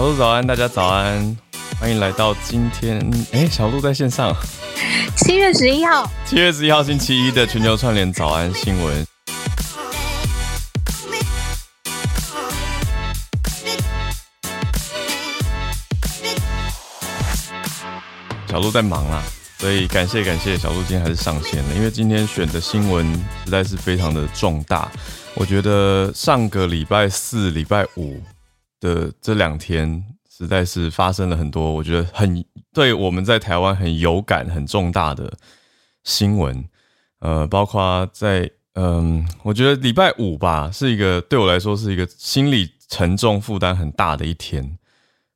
小鹿早安，大家早安，欢迎来到今天。哎，小鹿在线上。七月十一号，七月十一号星期一的全球串联早安新闻。小鹿在忙啦，所以感谢感谢小鹿今天还是上线了，因为今天选的新闻实在是非常的重大。我觉得上个礼拜四、礼拜五。的这两天实在是发生了很多，我觉得很对我们在台湾很有感、很重大的新闻。呃，包括在嗯，我觉得礼拜五吧，是一个对我来说是一个心理沉重、负担很大的一天。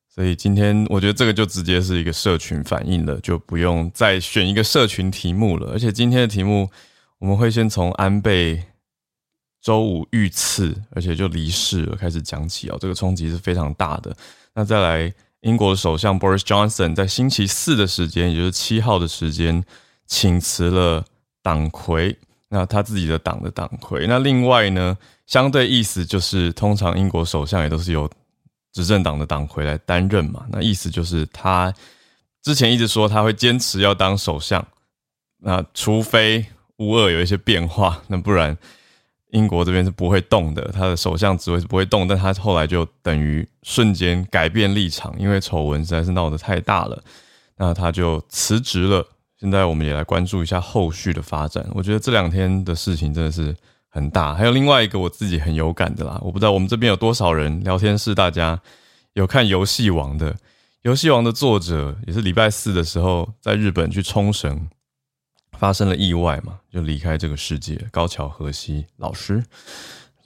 所以今天我觉得这个就直接是一个社群反应了，就不用再选一个社群题目了。而且今天的题目我们会先从安倍。周五遇刺，而且就离世了。开始讲起哦，这个冲击是非常大的。那再来，英国首相 Boris Johnson 在星期四的时间，也就是七号的时间，请辞了党魁，那他自己的党的党魁。那另外呢，相对意思就是，通常英国首相也都是由执政党的党魁来担任嘛。那意思就是他之前一直说他会坚持要当首相，那除非乌二有一些变化，那不然。英国这边是不会动的，他的首相职位是不会动，但他后来就等于瞬间改变立场，因为丑闻实在是闹得太大了，那他就辞职了。现在我们也来关注一下后续的发展。我觉得这两天的事情真的是很大，还有另外一个我自己很有感的啦，我不知道我们这边有多少人聊天室，大家有看《游戏王》的，《游戏王》的作者也是礼拜四的时候在日本去冲绳。发生了意外嘛，就离开这个世界。高桥和希老师，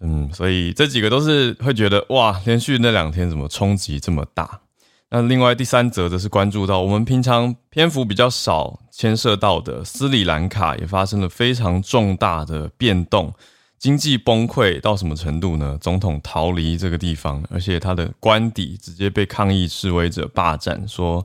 嗯，所以这几个都是会觉得哇，连续那两天怎么冲击这么大？那另外第三则则是关注到我们平常篇幅比较少牵涉到的斯里兰卡也发生了非常重大的变动，经济崩溃到什么程度呢？总统逃离这个地方，而且他的官邸直接被抗议示威者霸占，说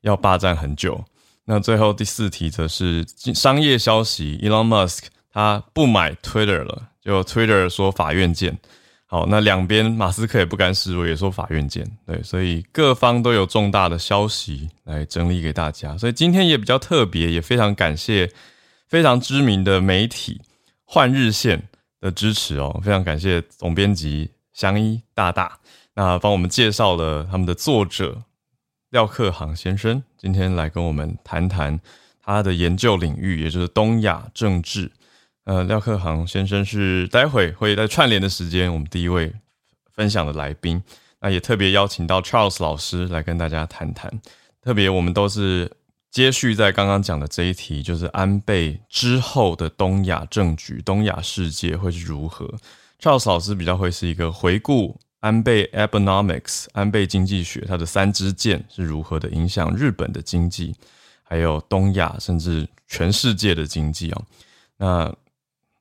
要霸占很久。那最后第四题则是商业消息，Elon Musk 他不买 Twitter 了，就 Twitter 说法院见。好，那两边马斯克也不甘示弱，也说法院见。对，所以各方都有重大的消息来整理给大家。所以今天也比较特别，也非常感谢非常知名的媒体换日线的支持哦，非常感谢总编辑香一大大，那帮我们介绍了他们的作者。廖克航先生今天来跟我们谈谈他的研究领域，也就是东亚政治。呃，廖克航先生是待会会在串联的时间，我们第一位分享的来宾。那也特别邀请到 Charles 老师来跟大家谈谈。特别我们都是接续在刚刚讲的这一题，就是安倍之后的东亚政局、东亚世界会是如何。Charles 老师比较会是一个回顾。安倍 Economics，安倍经济学，它的三支箭是如何的影响日本的经济，还有东亚甚至全世界的经济哦。那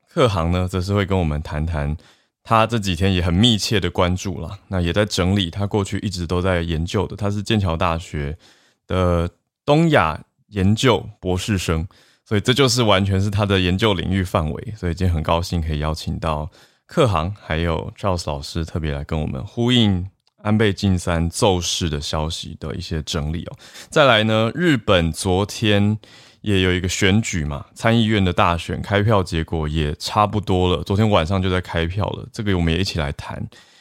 克航呢，则是会跟我们谈谈他这几天也很密切的关注了，那也在整理他过去一直都在研究的。他是剑桥大学的东亚研究博士生，所以这就是完全是他的研究领域范围。所以今天很高兴可以邀请到。克航还有赵 s 老师特别来跟我们呼应安倍晋三奏事的消息的一些整理哦。再来呢，日本昨天也有一个选举嘛，参议院的大选开票结果也差不多了，昨天晚上就在开票了。这个我们也一起来谈，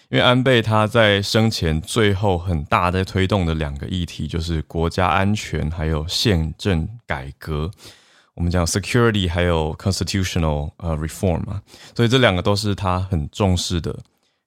因为安倍他在生前最后很大在推动的两个议题，就是国家安全还有宪政改革。我们讲 security 还有 constitutional 呃 reform 嘛，所以这两个都是他很重视的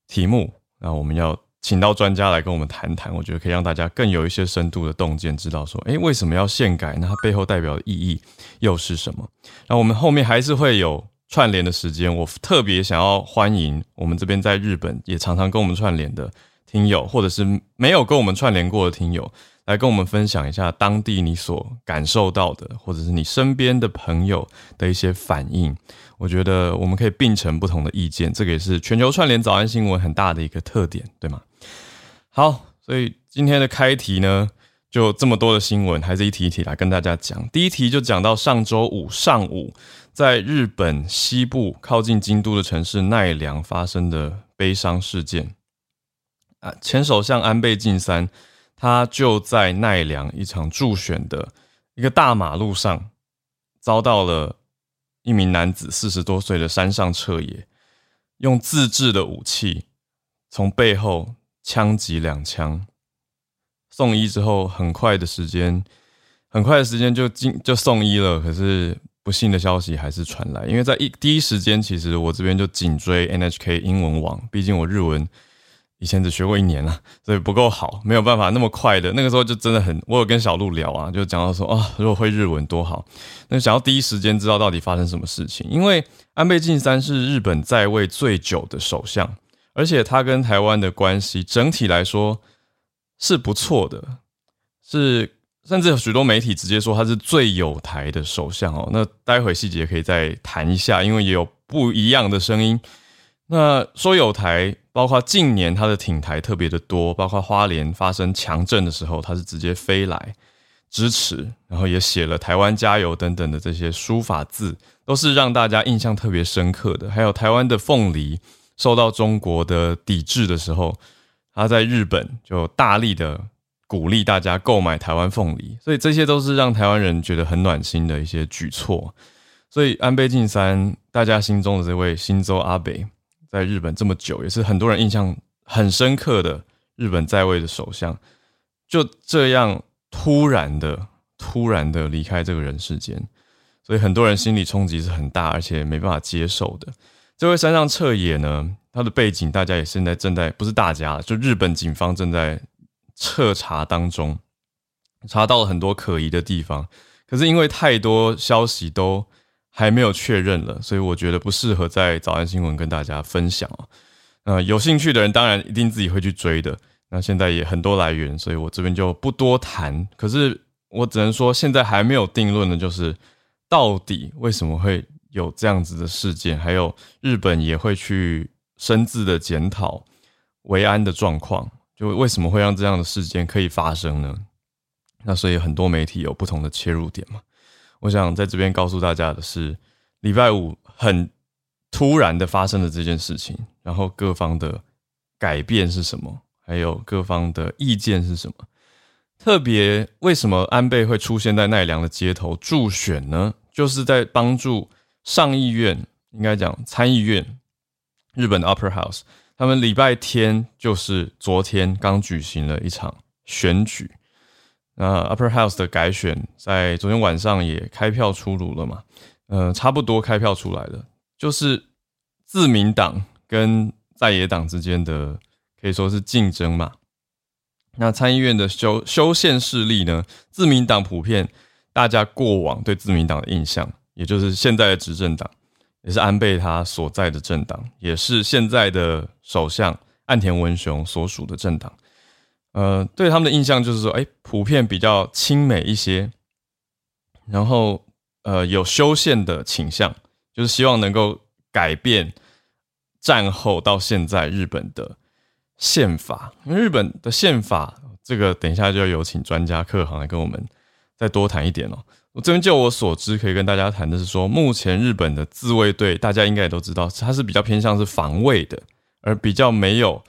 题目。那我们要请到专家来跟我们谈谈，我觉得可以让大家更有一些深度的洞见，知道说，诶，为什么要宪改？那它背后代表的意义又是什么？那我们后面还是会有串联的时间。我特别想要欢迎我们这边在日本也常常跟我们串联的听友，或者是没有跟我们串联过的听友。来跟我们分享一下当地你所感受到的，或者是你身边的朋友的一些反应。我觉得我们可以并成不同的意见，这个也是全球串联早安新闻很大的一个特点，对吗？好，所以今天的开题呢，就这么多的新闻，还是一题一题来跟大家讲。第一题就讲到上周五上午，在日本西部靠近京都的城市奈良发生的悲伤事件。啊，前首相安倍晋三，他就在奈良一场助选的一个大马路上，遭到了一名男子四十多岁的山上彻野，用自制的武器从背后枪击两枪，送医之后，很快的时间，很快的时间就进就送医了，可是。不幸的消息还是传来，因为在一第一时间，其实我这边就紧追 NHK 英文网，毕竟我日文以前只学过一年了，所以不够好，没有办法那么快的。那个时候就真的很，我有跟小鹿聊啊，就讲到说啊，如果会日文多好，那想要第一时间知道到底发生什么事情。因为安倍晋三是日本在位最久的首相，而且他跟台湾的关系整体来说是不错的，是。甚至有许多媒体直接说他是最有台的首相哦。那待会细节可以再谈一下，因为也有不一样的声音。那说有台，包括近年他的挺台特别的多，包括花莲发生强震的时候，他是直接飞来支持，然后也写了“台湾加油”等等的这些书法字，都是让大家印象特别深刻的。还有台湾的凤梨受到中国的抵制的时候，他在日本就大力的。鼓励大家购买台湾凤梨，所以这些都是让台湾人觉得很暖心的一些举措。所以安倍晋三，大家心中的这位新州阿北，在日本这么久，也是很多人印象很深刻的日本在位的首相，就这样突然的、突然的离开这个人世间，所以很多人心理冲击是很大，而且没办法接受的。这位山上彻也呢，他的背景大家也现在正在，不是大家，就日本警方正在。彻查当中，查到了很多可疑的地方，可是因为太多消息都还没有确认了，所以我觉得不适合在早安新闻跟大家分享啊。呃，有兴趣的人当然一定自己会去追的。那现在也很多来源，所以我这边就不多谈。可是我只能说，现在还没有定论的，就是到底为什么会有这样子的事件，还有日本也会去深自的检讨维安的状况。就为什么会让这样的事件可以发生呢？那所以很多媒体有不同的切入点嘛。我想在这边告诉大家的是，礼拜五很突然的发生了这件事情，然后各方的改变是什么，还有各方的意见是什么。特别为什么安倍会出现在奈良的街头助选呢？就是在帮助上议院，应该讲参议院，日本的 Upper House。他们礼拜天就是昨天刚举行了一场选举，那 Upper House 的改选在昨天晚上也开票出炉了嘛？呃，差不多开票出来了，就是自民党跟在野党之间的可以说是竞争嘛。那参议院的修修宪势力呢？自民党普遍大家过往对自民党的印象，也就是现在的执政党。也是安倍他所在的政党，也是现在的首相岸田文雄所属的政党。呃，对他们的印象就是说，哎，普遍比较亲美一些，然后呃有修宪的倾向，就是希望能够改变战后到现在日本的宪法。因为日本的宪法，这个等一下就要有请专家客行来跟我们再多谈一点哦。我这边就我所知，可以跟大家谈的是说，目前日本的自卫队，大家应该也都知道，它是比较偏向是防卫的，而比较没有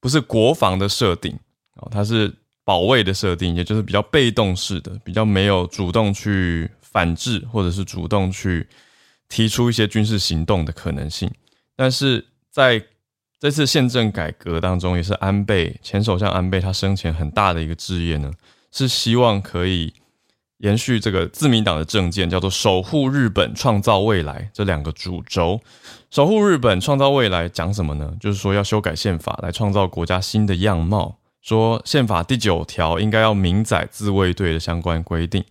不是国防的设定哦，它是保卫的设定，也就是比较被动式的，比较没有主动去反制或者是主动去提出一些军事行动的可能性。但是在这次宪政改革当中，也是安倍前首相安倍他生前很大的一个志业呢，是希望可以。延续这个自民党的政见，叫做“守护日本，创造未来”这两个主轴。守护日本，创造未来，讲什么呢？就是说要修改宪法，来创造国家新的样貌。说宪法第九条应该要明载自卫队的相关规定。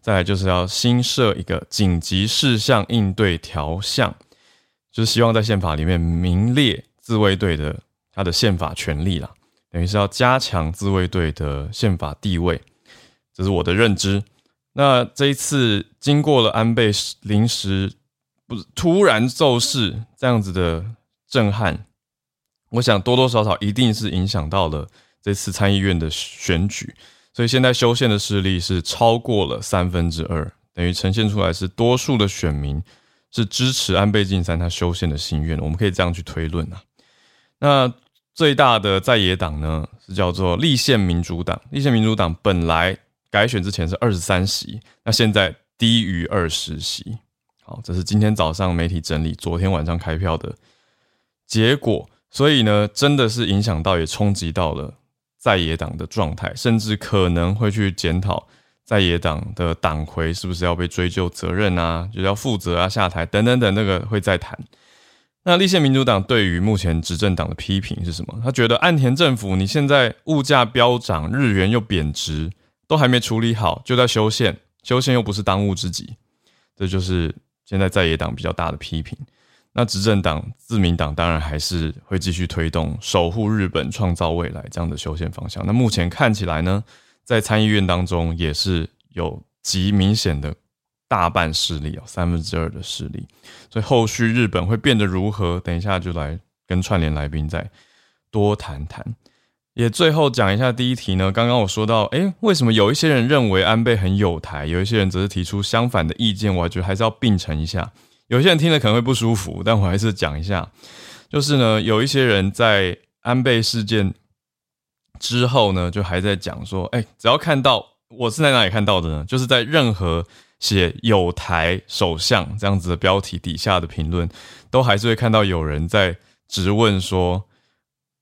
再来就是要新设一个紧急事项应对条项，就是希望在宪法里面明列自卫队的他的宪法权利啦，等于是要加强自卫队的宪法地位。这是我的认知。那这一次经过了安倍临时不是突然骤逝这样子的震撼，我想多多少少一定是影响到了这次参议院的选举，所以现在修宪的势力是超过了三分之二，等于呈现出来是多数的选民是支持安倍晋三他修宪的心愿，我们可以这样去推论啊。那最大的在野党呢是叫做立宪民主党。立宪民主党本来改选之前是二十三席，那现在低于二十席。好，这是今天早上媒体整理，昨天晚上开票的结果。所以呢，真的是影响到，也冲击到了在野党的状态，甚至可能会去检讨在野党的党魁是不是要被追究责任啊，就要负责啊，下台等等等，那个会再谈。那立宪民主党对于目前执政党的批评是什么？他觉得岸田政府你现在物价飙涨，日元又贬值，都还没处理好，就在修宪，修宪又不是当务之急，这就是现在在野党比较大的批评。那执政党自民党当然还是会继续推动守护日本、创造未来这样的修宪方向。那目前看起来呢，在参议院当中也是有极明显的。大半势力哦，三分之二的势力，所以后续日本会变得如何？等一下就来跟串联来宾再多谈谈。也最后讲一下第一题呢，刚刚我说到，诶，为什么有一些人认为安倍很有台，有一些人则是提出相反的意见？我觉得还是要并成一下。有些人听了可能会不舒服，但我还是讲一下，就是呢，有一些人在安倍事件之后呢，就还在讲说，诶，只要看到我是在哪里看到的呢？就是在任何。写有台首相这样子的标题底下的评论，都还是会看到有人在质问说，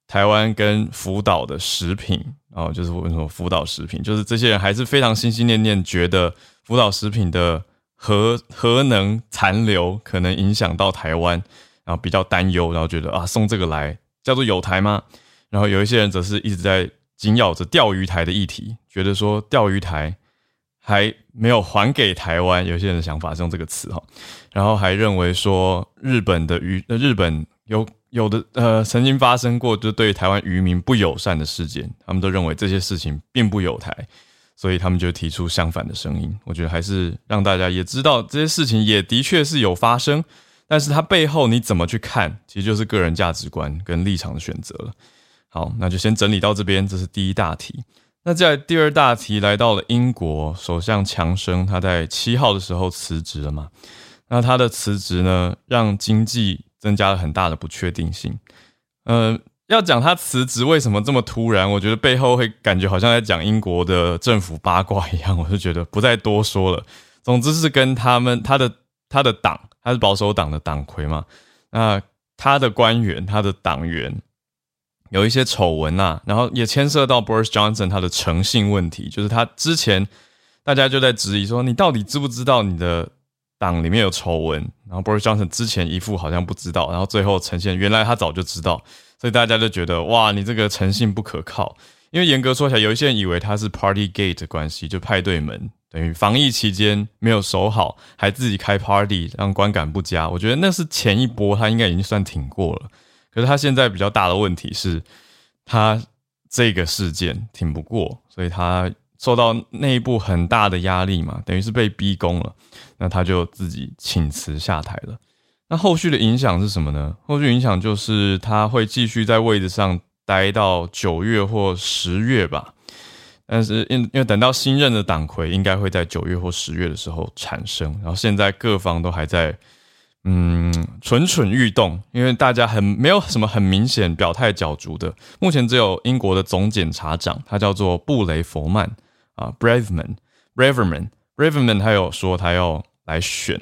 台湾跟福岛的食品，然后就是问说福岛食品，就是这些人还是非常心心念念，觉得福岛食品的核核能残留可能影响到台湾，然后比较担忧，然后觉得啊送这个来叫做有台吗？然后有一些人则是一直在紧咬着钓鱼台的议题，觉得说钓鱼台。还没有还给台湾，有些人的想法是用这个词哈，然后还认为说日本的渔，日本有有的呃曾经发生过就对台湾渔民不友善的事件，他们都认为这些事情并不有台，所以他们就提出相反的声音。我觉得还是让大家也知道这些事情也的确是有发生，但是它背后你怎么去看，其实就是个人价值观跟立场的选择了。好，那就先整理到这边，这是第一大题。那在第二大题来到了英国首相强生，他在七号的时候辞职了嘛？那他的辞职呢，让经济增加了很大的不确定性。呃，要讲他辞职为什么这么突然，我觉得背后会感觉好像在讲英国的政府八卦一样，我就觉得不再多说了。总之是跟他们他的他的党，他是保守党的党魁嘛？那他的官员，他的党员。有一些丑闻呐，然后也牵涉到 Boris Johnson 他的诚信问题，就是他之前大家就在质疑说，你到底知不知道你的党里面有丑闻？然后 Boris Johnson 之前一副好像不知道，然后最后呈现原来他早就知道，所以大家就觉得哇，你这个诚信不可靠。因为严格说起来，有一些人以为他是 Party Gate 关系，就派对门，等于防疫期间没有守好，还自己开 Party 让观感不佳。我觉得那是前一波，他应该已经算挺过了。可是他现在比较大的问题是，他这个事件挺不过，所以他受到内部很大的压力嘛，等于是被逼宫了。那他就自己请辞下台了。那后续的影响是什么呢？后续影响就是他会继续在位置上待到九月或十月吧。但是因因为等到新任的党魁应该会在九月或十月的时候产生，然后现在各方都还在。嗯，蠢蠢欲动，因为大家很没有什么很明显表态角逐的。目前只有英国的总检察长，他叫做布雷佛曼啊，Braverman，Braverman，Braverman，他有说他要来选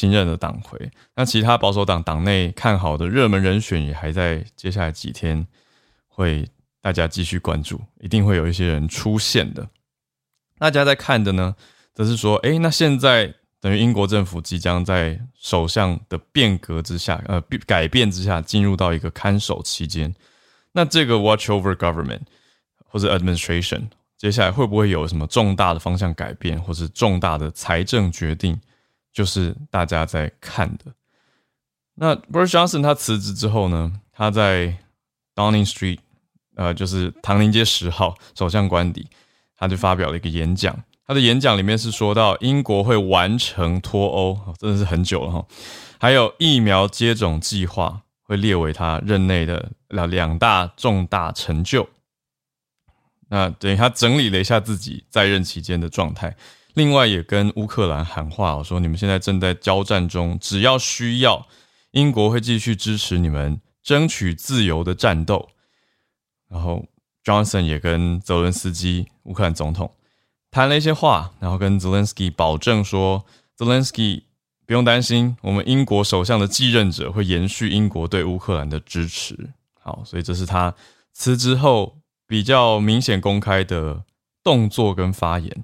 新任的党魁。那其他保守党党内看好的热门人选也还在接下来几天会大家继续关注，一定会有一些人出现的。大家在看的呢，则是说，哎，那现在。等于英国政府即将在首相的变革之下，呃，改变之下，进入到一个看守期间。那这个 watch over government 或者 administration 接下来会不会有什么重大的方向改变，或是重大的财政决定，就是大家在看的。那 Boris Johnson 他辞职之后呢，他在 Downing Street，呃，就是唐宁街十号首相官邸，他就发表了一个演讲。他的演讲里面是说到英国会完成脱欧，真的是很久了哈。还有疫苗接种计划会列为他任内的两两大重大成就。那等于他整理了一下自己在任期间的状态，另外也跟乌克兰喊话，我说你们现在正在交战中，只要需要，英国会继续支持你们争取自由的战斗。然后 Johnson 也跟泽伦斯基乌克兰总统谈了一些话，然后跟泽连斯基保证说，泽连斯基不用担心，我们英国首相的继任者会延续英国对乌克兰的支持。好，所以这是他辞职后比较明显公开的动作跟发言。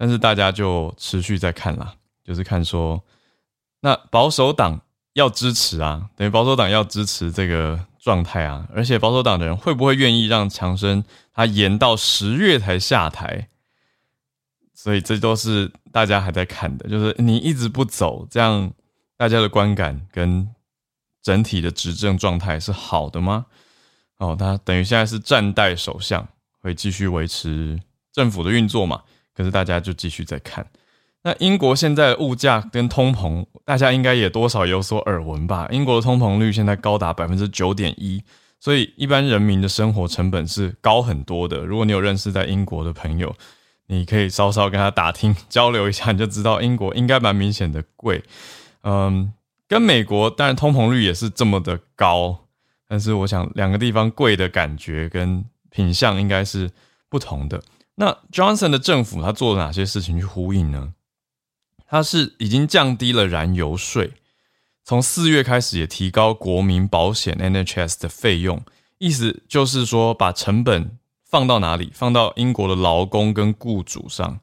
但是大家就持续在看啦，就是看说，那保守党要支持啊，等于保守党要支持这个状态啊，而且保守党的人会不会愿意让强生他延到十月才下台？所以这都是大家还在看的，就是你一直不走，这样大家的观感跟整体的执政状态是好的吗？哦，他等于现在是暂代首相，会继续维持政府的运作嘛？可是大家就继续在看，那英国现在物价跟通膨，大家应该也多少有所耳闻吧？英国的通膨率现在高达百分之九点一，所以一般人民的生活成本是高很多的。如果你有认识在英国的朋友，你可以稍稍跟他打听交流一下，你就知道英国应该蛮明显的贵。嗯，跟美国当然通膨率也是这么的高，但是我想两个地方贵的感觉跟品相应该是不同的。那 Johnson 的政府他做了哪些事情去呼应呢？他是已经降低了燃油税，从四月开始也提高国民保险 NHS 的费用，意思就是说把成本放到哪里？放到英国的劳工跟雇主上，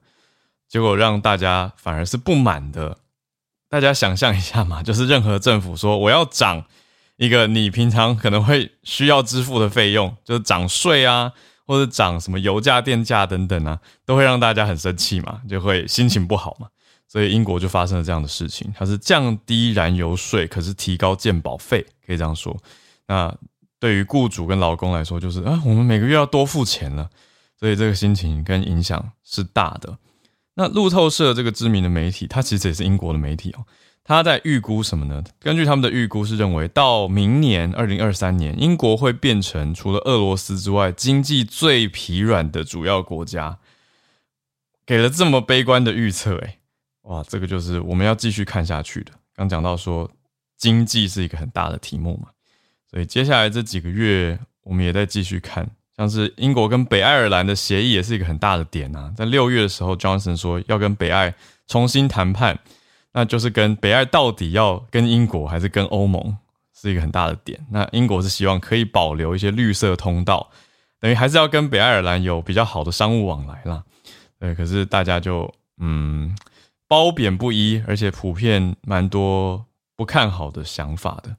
结果让大家反而是不满的。大家想象一下嘛，就是任何政府说我要涨一个你平常可能会需要支付的费用，就是涨税啊。或者涨什么油价、电价等等啊，都会让大家很生气嘛，就会心情不好嘛。所以英国就发生了这样的事情，它是降低燃油税，可是提高健保费，可以这样说。那对于雇主跟劳工来说，就是啊，我们每个月要多付钱了，所以这个心情跟影响是大的。那路透社这个知名的媒体，它其实也是英国的媒体哦。他在预估什么呢？根据他们的预估是认为，到明年二零二三年，英国会变成除了俄罗斯之外经济最疲软的主要国家。给了这么悲观的预测，诶，哇，这个就是我们要继续看下去的。刚讲到说经济是一个很大的题目嘛，所以接下来这几个月我们也在继续看，像是英国跟北爱尔兰的协议也是一个很大的点啊。在六月的时候，Johnson 说要跟北爱重新谈判。那就是跟北爱到底要跟英国还是跟欧盟是一个很大的点。那英国是希望可以保留一些绿色通道，等于还是要跟北爱尔兰有比较好的商务往来啦。对，可是大家就嗯褒贬不一，而且普遍蛮多不看好的想法的。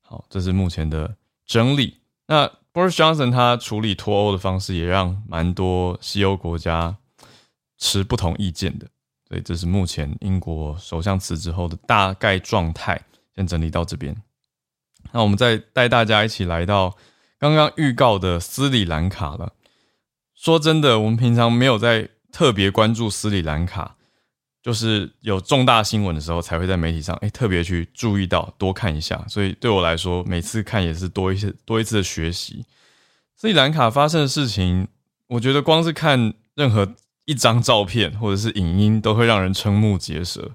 好，这是目前的整理。那 Boris Johnson 他处理脱欧的方式也让蛮多西欧国家持不同意见的。所以这是目前英国首相辞职后的大概状态，先整理到这边。那我们再带大家一起来到刚刚预告的斯里兰卡了。说真的，我们平常没有在特别关注斯里兰卡，就是有重大新闻的时候才会在媒体上哎特别去注意到，多看一下。所以对我来说，每次看也是多一些多一次的学习。斯里兰卡发生的事情，我觉得光是看任何。一张照片或者是影音都会让人瞠目结舌，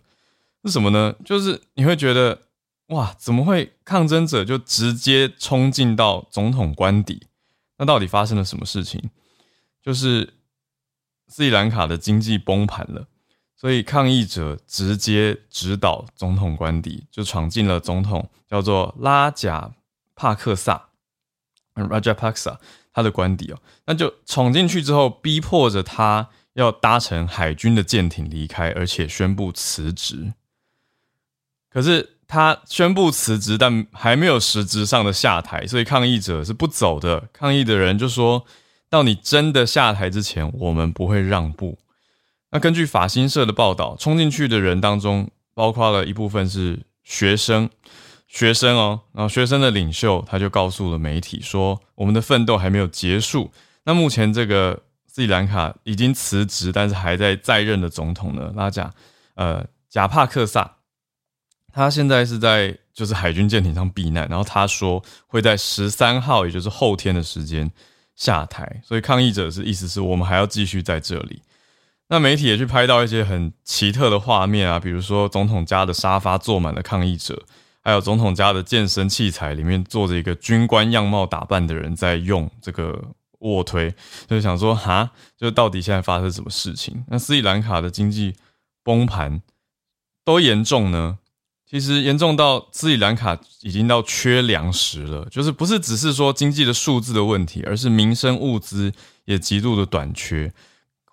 是什么呢？就是你会觉得哇，怎么会抗争者就直接冲进到总统官邸？那到底发生了什么事情？就是斯里兰卡的经济崩盘了，所以抗议者直接直捣总统官邸，就闯进了总统叫做拉贾帕克萨 （Rajapaksa） 他的官邸哦，那就闯进去之后，逼迫着他。要搭乘海军的舰艇离开，而且宣布辞职。可是他宣布辞职，但还没有实质上的下台，所以抗议者是不走的。抗议的人就说：“到你真的下台之前，我们不会让步。”那根据法新社的报道，冲进去的人当中，包括了一部分是学生，学生哦，然后学生的领袖他就告诉了媒体说：“我们的奋斗还没有结束。”那目前这个。斯里兰卡已经辞职，但是还在在任的总统呢，拉贾，呃，贾帕克萨，他现在是在就是海军舰艇上避难，然后他说会在十三号，也就是后天的时间下台，所以抗议者是意思是我们还要继续在这里。那媒体也去拍到一些很奇特的画面啊，比如说总统家的沙发坐满了抗议者，还有总统家的健身器材里面坐着一个军官样貌打扮的人在用这个。卧推，就想说哈，就到底现在发生什么事情？那斯里兰卡的经济崩盘多严重呢？其实严重到斯里兰卡已经到缺粮食了，就是不是只是说经济的数字的问题，而是民生物资也极度的短缺。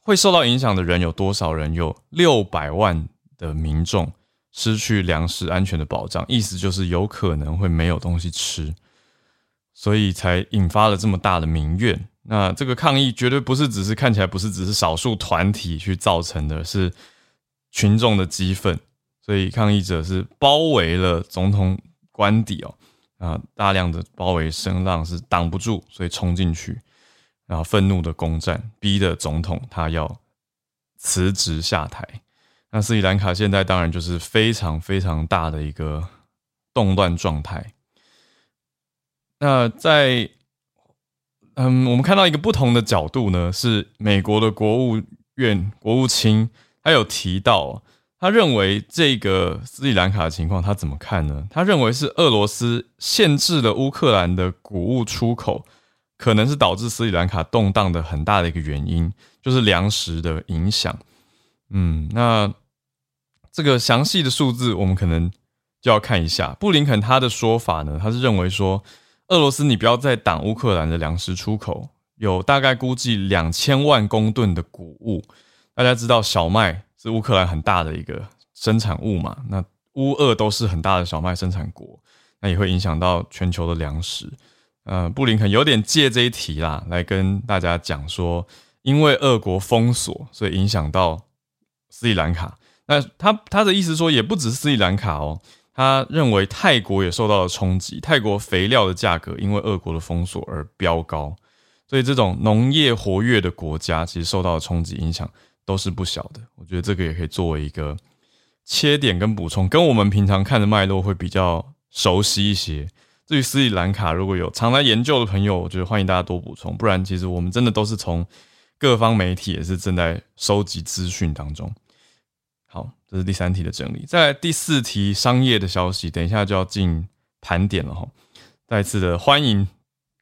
会受到影响的人有多少人？有六百万的民众失去粮食安全的保障，意思就是有可能会没有东西吃，所以才引发了这么大的民怨。那这个抗议绝对不是只是看起来不是只是少数团体去造成的，是群众的激愤。所以抗议者是包围了总统官邸哦，啊，大量的包围声浪是挡不住，所以冲进去，然后愤怒的攻占，逼的总统他要辞职下台。那斯里兰卡现在当然就是非常非常大的一个动乱状态。那在嗯，我们看到一个不同的角度呢，是美国的国务院国务卿他有提到。他认为这个斯里兰卡的情况，他怎么看呢？他认为是俄罗斯限制了乌克兰的谷物出口，可能是导致斯里兰卡动荡的很大的一个原因，就是粮食的影响。嗯，那这个详细的数字我们可能就要看一下。布林肯他的说法呢，他是认为说，俄罗斯你不要再挡乌克兰的粮食出口，有大概估计两千万公吨的谷物。大家知道小麦。是乌克兰很大的一个生产物嘛？那乌俄都是很大的小麦生产国，那也会影响到全球的粮食。呃，布林肯有点借这一题啦，来跟大家讲说，因为俄国封锁，所以影响到斯里兰卡。那他他的意思说，也不止斯里兰卡哦，他认为泰国也受到了冲击。泰国肥料的价格因为俄国的封锁而飙高，所以这种农业活跃的国家其实受到的冲击影响。都是不小的，我觉得这个也可以作为一个切点跟补充，跟我们平常看的脉络会比较熟悉一些。至于斯里兰卡，如果有常来研究的朋友，我觉得欢迎大家多补充。不然，其实我们真的都是从各方媒体也是正在收集资讯当中。好，这是第三题的整理。在第四题商业的消息，等一下就要进盘点了哈。再次的欢迎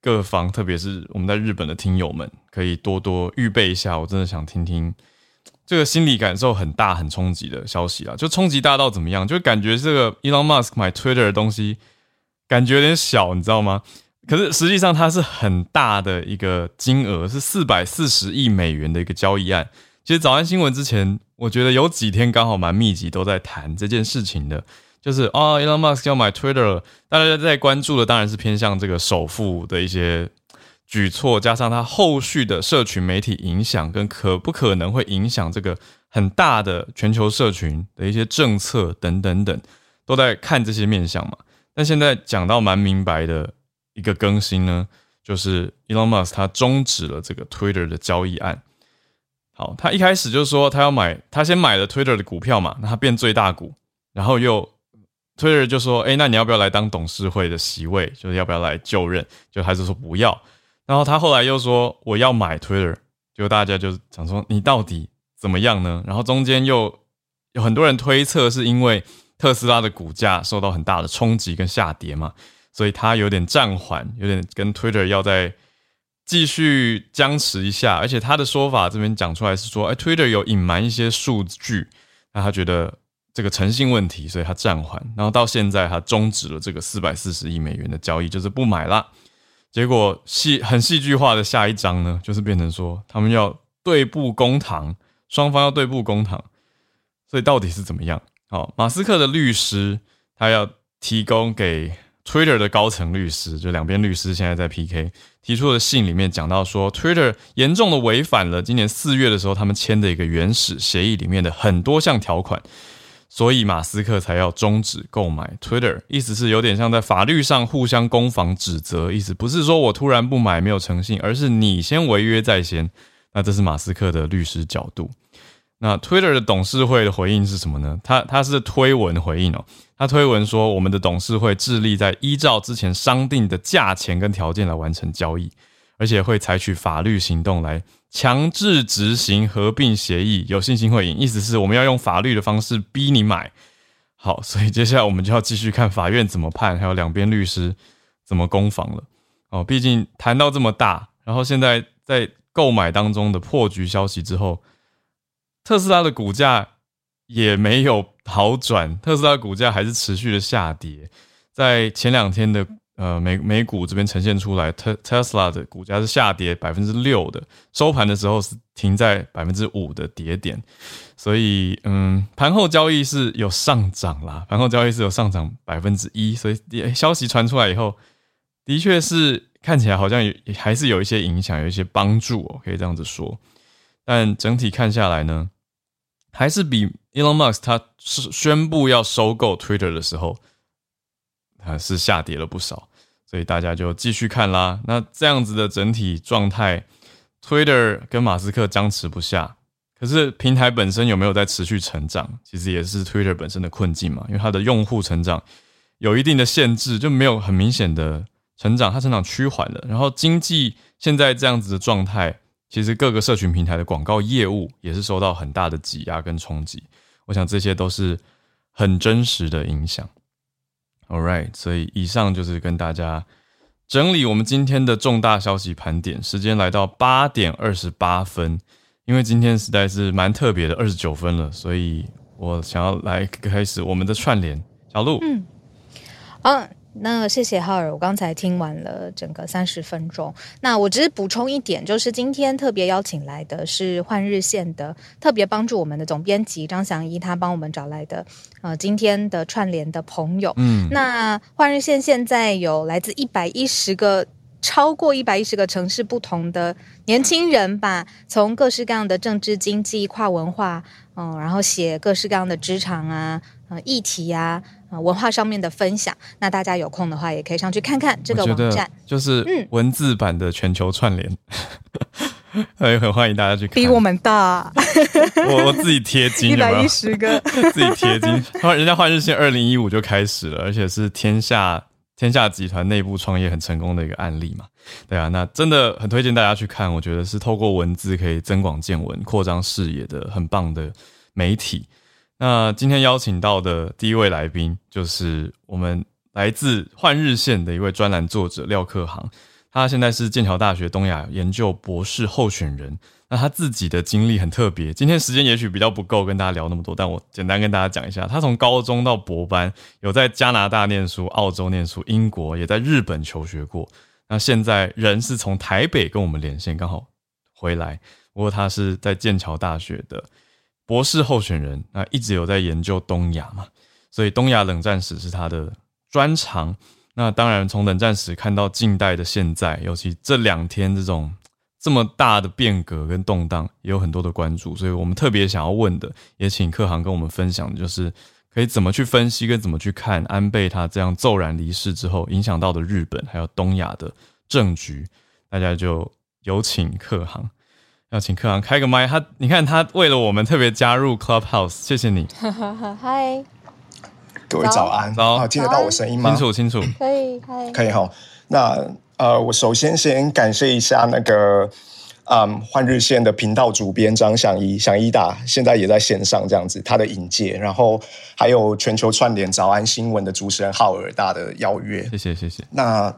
各方，特别是我们在日本的听友们，可以多多预备一下。我真的想听听。这个心理感受很大、很冲击的消息啊，就冲击大到怎么样？就感觉这个 Elon Musk 买 Twitter 的东西，感觉有点小，你知道吗？可是实际上它是很大的一个金额，是四百四十亿美元的一个交易案。其实早安新闻之前，我觉得有几天刚好蛮密集，都在谈这件事情的，就是哦，Elon Musk 要买 Twitter，大家在关注的当然是偏向这个首富的一些。举措加上它后续的社群媒体影响，跟可不可能会影响这个很大的全球社群的一些政策等等等，都在看这些面向嘛。但现在讲到蛮明白的一个更新呢，就是 Elon Musk 他终止了这个 Twitter 的交易案。好，他一开始就说他要买，他先买了 Twitter 的股票嘛，那他变最大股，然后又 Twitter 就说，哎，那你要不要来当董事会的席位？就是要不要来就任？就还是说不要。然后他后来又说我要买 Twitter，就大家就想说你到底怎么样呢？然后中间又有很多人推测是因为特斯拉的股价受到很大的冲击跟下跌嘛，所以他有点暂缓，有点跟 Twitter 要在继续僵持一下。而且他的说法这边讲出来是说，哎，Twitter 有隐瞒一些数据，那他觉得这个诚信问题，所以他暂缓。然后到现在他终止了这个四百四十亿美元的交易，就是不买了。结果戏很戏剧化的下一章呢，就是变成说他们要对簿公堂，双方要对簿公堂，所以到底是怎么样？好，马斯克的律师他要提供给 Twitter 的高层律师，就两边律师现在在 PK 提出的信里面讲到说，Twitter 严重的违反了今年四月的时候他们签的一个原始协议里面的很多项条款。所以马斯克才要终止购买 Twitter，意思是有点像在法律上互相攻防指责，意思不是说我突然不买没有诚信，而是你先违约在先。那这是马斯克的律师角度。那 Twitter 的董事会的回应是什么呢？他他是推文回应哦，他推文说我们的董事会致力在依照之前商定的价钱跟条件来完成交易，而且会采取法律行动来。强制执行合并协议，有信心会赢。意思是我们要用法律的方式逼你买。好，所以接下来我们就要继续看法院怎么判，还有两边律师怎么攻防了。哦，毕竟谈到这么大，然后现在在购买当中的破局消息之后，特斯拉的股价也没有好转，特斯拉股价还是持续的下跌。在前两天的呃美美股这边呈现出来，特特斯拉的股价是下跌百分之六的，收盘的时候是停在百分之五的跌点。所以，嗯，盘后交易是有上涨啦，盘后交易是有上涨百分之一，所以消息传出来以后，的确是看起来好像有还是有一些影响，有一些帮助哦，可以这样子说。但整体看下来呢，还是比 Elon Musk 他是宣布要收购 Twitter 的时候，还是下跌了不少，所以大家就继续看啦。那这样子的整体状态，Twitter 跟马斯克僵持不下。可是平台本身有没有在持续成长，其实也是 Twitter 本身的困境嘛，因为它的用户成长有一定的限制，就没有很明显的成长，它成长趋缓了。然后经济现在这样子的状态，其实各个社群平台的广告业务也是受到很大的挤压跟冲击。我想这些都是很真实的影响。All right，所以以上就是跟大家整理我们今天的重大消息盘点，时间来到八点二十八分。因为今天实在是蛮特别的，二十九分了，所以我想要来开始我们的串联。小鹿，嗯，啊，那谢谢浩尔，我刚才听完了整个三十分钟。那我只是补充一点，就是今天特别邀请来的是换日线的特别帮助我们的总编辑张祥一，他帮我们找来的呃今天的串联的朋友。嗯，那换日线现在有来自一百一十个。超过一百一十个城市，不同的年轻人吧，从各式各样的政治、经济、跨文化，嗯，然后写各式各样的职场啊、呃议题啊、呃文化上面的分享。那大家有空的话，也可以上去看看这个网站，就是嗯文字版的全球串联，也 很欢迎大家去看。比我们大，我我自己贴金，一百一十个，自己贴金。人家换日线二零一五就开始了，而且是天下。天下集团内部创业很成功的一个案例嘛，对啊，那真的很推荐大家去看，我觉得是透过文字可以增广见闻、扩张视野的很棒的媒体。那今天邀请到的第一位来宾就是我们来自换日线的一位专栏作者廖克航，他现在是剑桥大学东亚研究博士候选人。那他自己的经历很特别，今天时间也许比较不够跟大家聊那么多，但我简单跟大家讲一下，他从高中到博班，有在加拿大念书、澳洲念书、英国，也在日本求学过。那现在人是从台北跟我们连线，刚好回来。不过他是在剑桥大学的博士候选人，那一直有在研究东亚嘛，所以东亚冷战史是他的专长。那当然从冷战史看到近代的现在，尤其这两天这种。这么大的变革跟动荡，也有很多的关注，所以我们特别想要问的，也请客行跟我们分享，就是可以怎么去分析跟怎么去看安倍他这样骤然离世之后，影响到的日本还有东亚的政局，大家就有请客行，要请客行开个麦，他你看他为了我们特别加入 Clubhouse，谢谢你。嗨，各位早安，早，听得到我声音吗？清楚清楚，可以，嗨，可以哈，那。呃，我首先先感谢一下那个，嗯，换日线的频道主编张响一，响一大现在也在线上这样子，他的引介，然后还有全球串联早安新闻的主持人浩尔大的邀约，谢谢谢谢。那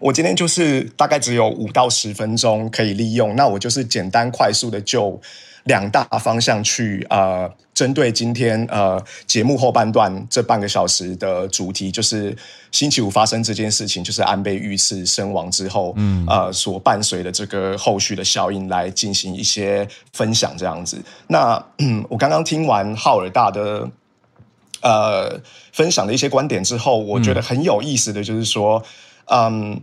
我今天就是大概只有五到十分钟可以利用，那我就是简单快速的就。两大方向去呃，针对今天呃节目后半段这半个小时的主题，就是星期五发生这件事情，就是安倍遇刺身亡之后，嗯呃所伴随的这个后续的效应，来进行一些分享这样子。那我刚刚听完浩尔大的呃分享的一些观点之后，我觉得很有意思的就是说，嗯，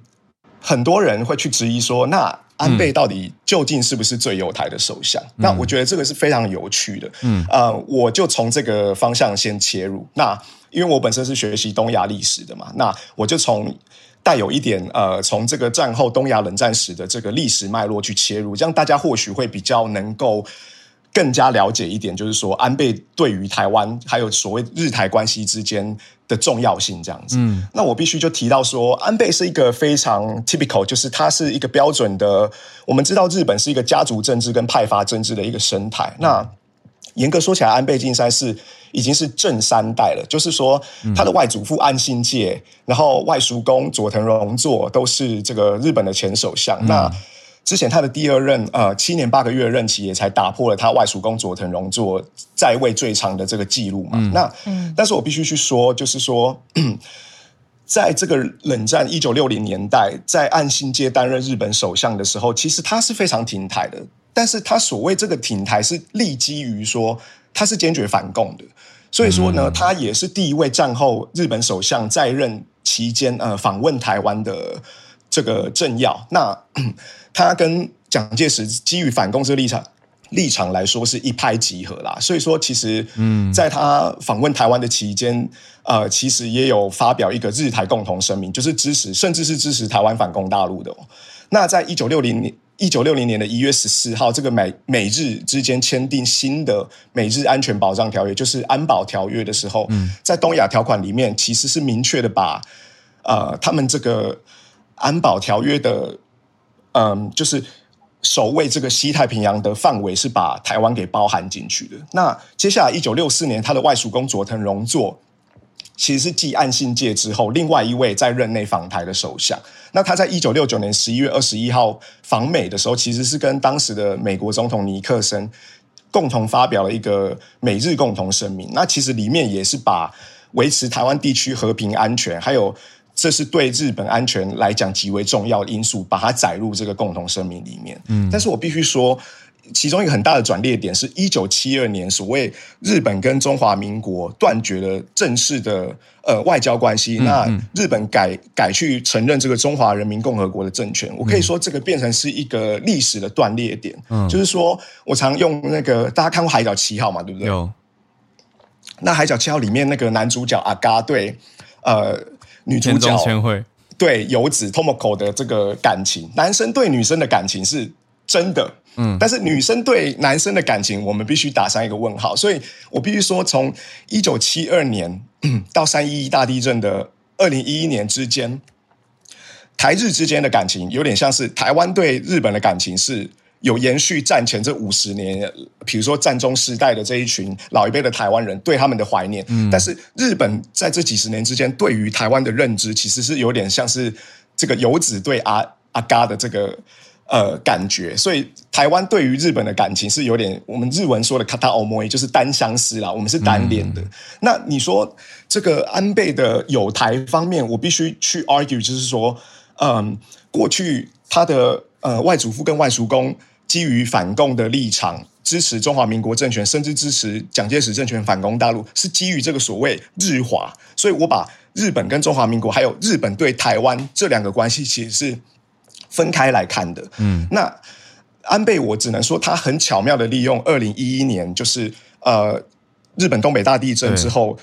很多人会去质疑说，那。安倍到底究竟是不是最有台的首相？那我觉得这个是非常有趣的。嗯，呃，我就从这个方向先切入。那因为我本身是学习东亚历史的嘛，那我就从带有一点呃，从这个战后东亚冷战史的这个历史脉络去切入，这样大家或许会比较能够。更加了解一点，就是说安倍对于台湾还有所谓日台关系之间的重要性这样子。嗯，那我必须就提到说，安倍是一个非常 typical，就是他是一个标准的。我们知道日本是一个家族政治跟派阀政治的一个生态。那严格说起来，安倍晋三是已经是正三代了，就是说他的外祖父安信介，然后外叔公佐藤荣作都是这个日本的前首相。那之前他的第二任呃七年八个月的任期也才打破了他外属公佐藤荣作在位最长的这个记录嘛。那，但是我必须去说，就是说，在这个冷战一九六零年代，在岸信介担任日本首相的时候，其实他是非常挺台的。但是他所谓这个挺台是立基于说他是坚决反共的，所以说呢，他也是第一位战后日本首相在任期间呃访问台湾的这个政要。那他跟蒋介石基于反共这个立场立场来说是一拍即合啦。所以说，其实嗯，在他访问台湾的期间，呃，其实也有发表一个日台共同声明，就是支持甚至是支持台湾反攻大陆的。哦那在一九六零年。一九六零年的一月十四号，这个美美日之间签订新的美日安全保障条约，就是安保条约的时候，在东亚条款里面，其实是明确的把呃他们这个安保条约的嗯，就是守卫这个西太平洋的范围是把台湾给包含进去的。那接下来一九六四年，他的外属公佐藤荣作。其实是继岸信介之后，另外一位在任内访台的首相。那他在一九六九年十一月二十一号访美的时候，其实是跟当时的美国总统尼克森共同发表了一个美日共同声明。那其实里面也是把维持台湾地区和平安全，还有这是对日本安全来讲极为重要的因素，把它载入这个共同声明里面。嗯，但是我必须说。其中一个很大的转捩点是一九七二年，所谓日本跟中华民国断绝了正式的呃外交关系，那日本改改去承认这个中华人民共和国的政权。我可以说这个变成是一个历史的断裂点。嗯，就是说我常用那个大家看过《海角七号》嘛，对不对？有。那《海角七号》里面那个男主角阿嘎对呃女主角对游子 Tomoko 的这个感情，男生对女生的感情是。真的，嗯，但是女生对男生的感情，我们必须打上一个问号。所以我必须说，从一九七二年 到三一一大地震的二零一一年之间，台日之间的感情有点像是台湾对日本的感情是有延续战前这五十年，比如说战中时代的这一群老一辈的台湾人对他们的怀念。嗯，但是日本在这几十年之间对于台湾的认知，其实是有点像是这个游子对阿阿嘎的这个。呃，感觉，所以台湾对于日本的感情是有点，我们日文说的 “kata omoi”，就是单相思啦。我们是单恋的。那你说这个安倍的友台方面，我必须去 argue，就是说，嗯，过去他的呃外祖父跟外叔公基于反共的立场，支持中华民国政权，甚至支持蒋介石政权反攻大陆，是基于这个所谓日华。所以我把日本跟中华民国，还有日本对台湾这两个关系，其实是。分开来看的，嗯，那安倍我只能说他很巧妙的利用二零一一年，就是呃日本东北大地震之后，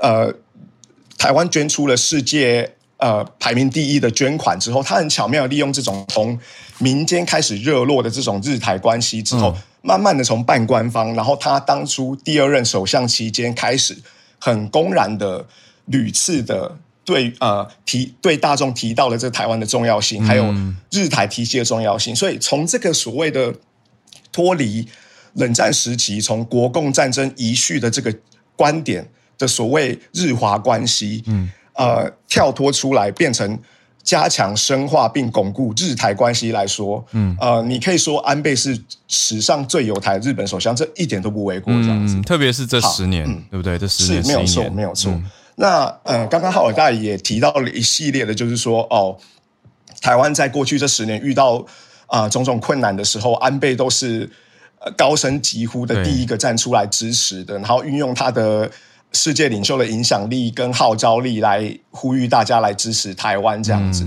呃台湾捐出了世界呃排名第一的捐款之后，他很巧妙利用这种从民间开始热络的这种日台关系之后，慢慢的从半官方，然后他当初第二任首相期间开始，很公然的屡次的。对呃提对大众提到了这台湾的重要性，还有日台体系的重要性，所以从这个所谓的脱离冷战时期，从国共战争遗绪的这个观点的所谓日华关系，嗯。呃跳脱出来，变成加强深化并巩固日台关系来说，嗯。呃你可以说安倍是史上最有台日本首相，这一点都不为过，这样子，特别是这十年，对不对？这十年是没有错，没有错。那呃，刚刚浩尔大也提到了一系列的，就是说哦，台湾在过去这十年遇到啊种种困难的时候，安倍都是高声疾呼的第一个站出来支持的，然后运用他的世界领袖的影响力跟号召力来呼吁大家来支持台湾这样子。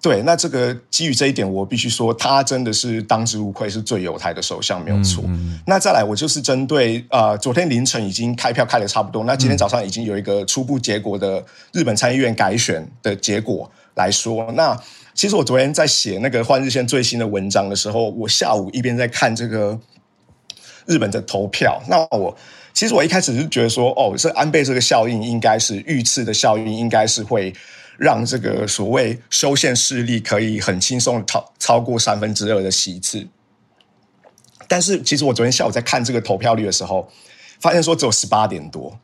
对，那这个基于这一点，我必须说，他真的是当之无愧是最有台的首相，没有错。那再来，我就是针对呃，昨天凌晨已经开票开的差不多，那今天早上已经有一个初步结果的日本参议院改选的结果来说，那其实我昨天在写那个换日线最新的文章的时候，我下午一边在看这个日本的投票，那我其实我一开始是觉得说，哦，这安倍这个效应应该是遇刺的效应，应该是会。让这个所谓修宪势力可以很轻松超超过三分之二的席次，但是其实我昨天下午在看这个投票率的时候，发现说只有十八点多，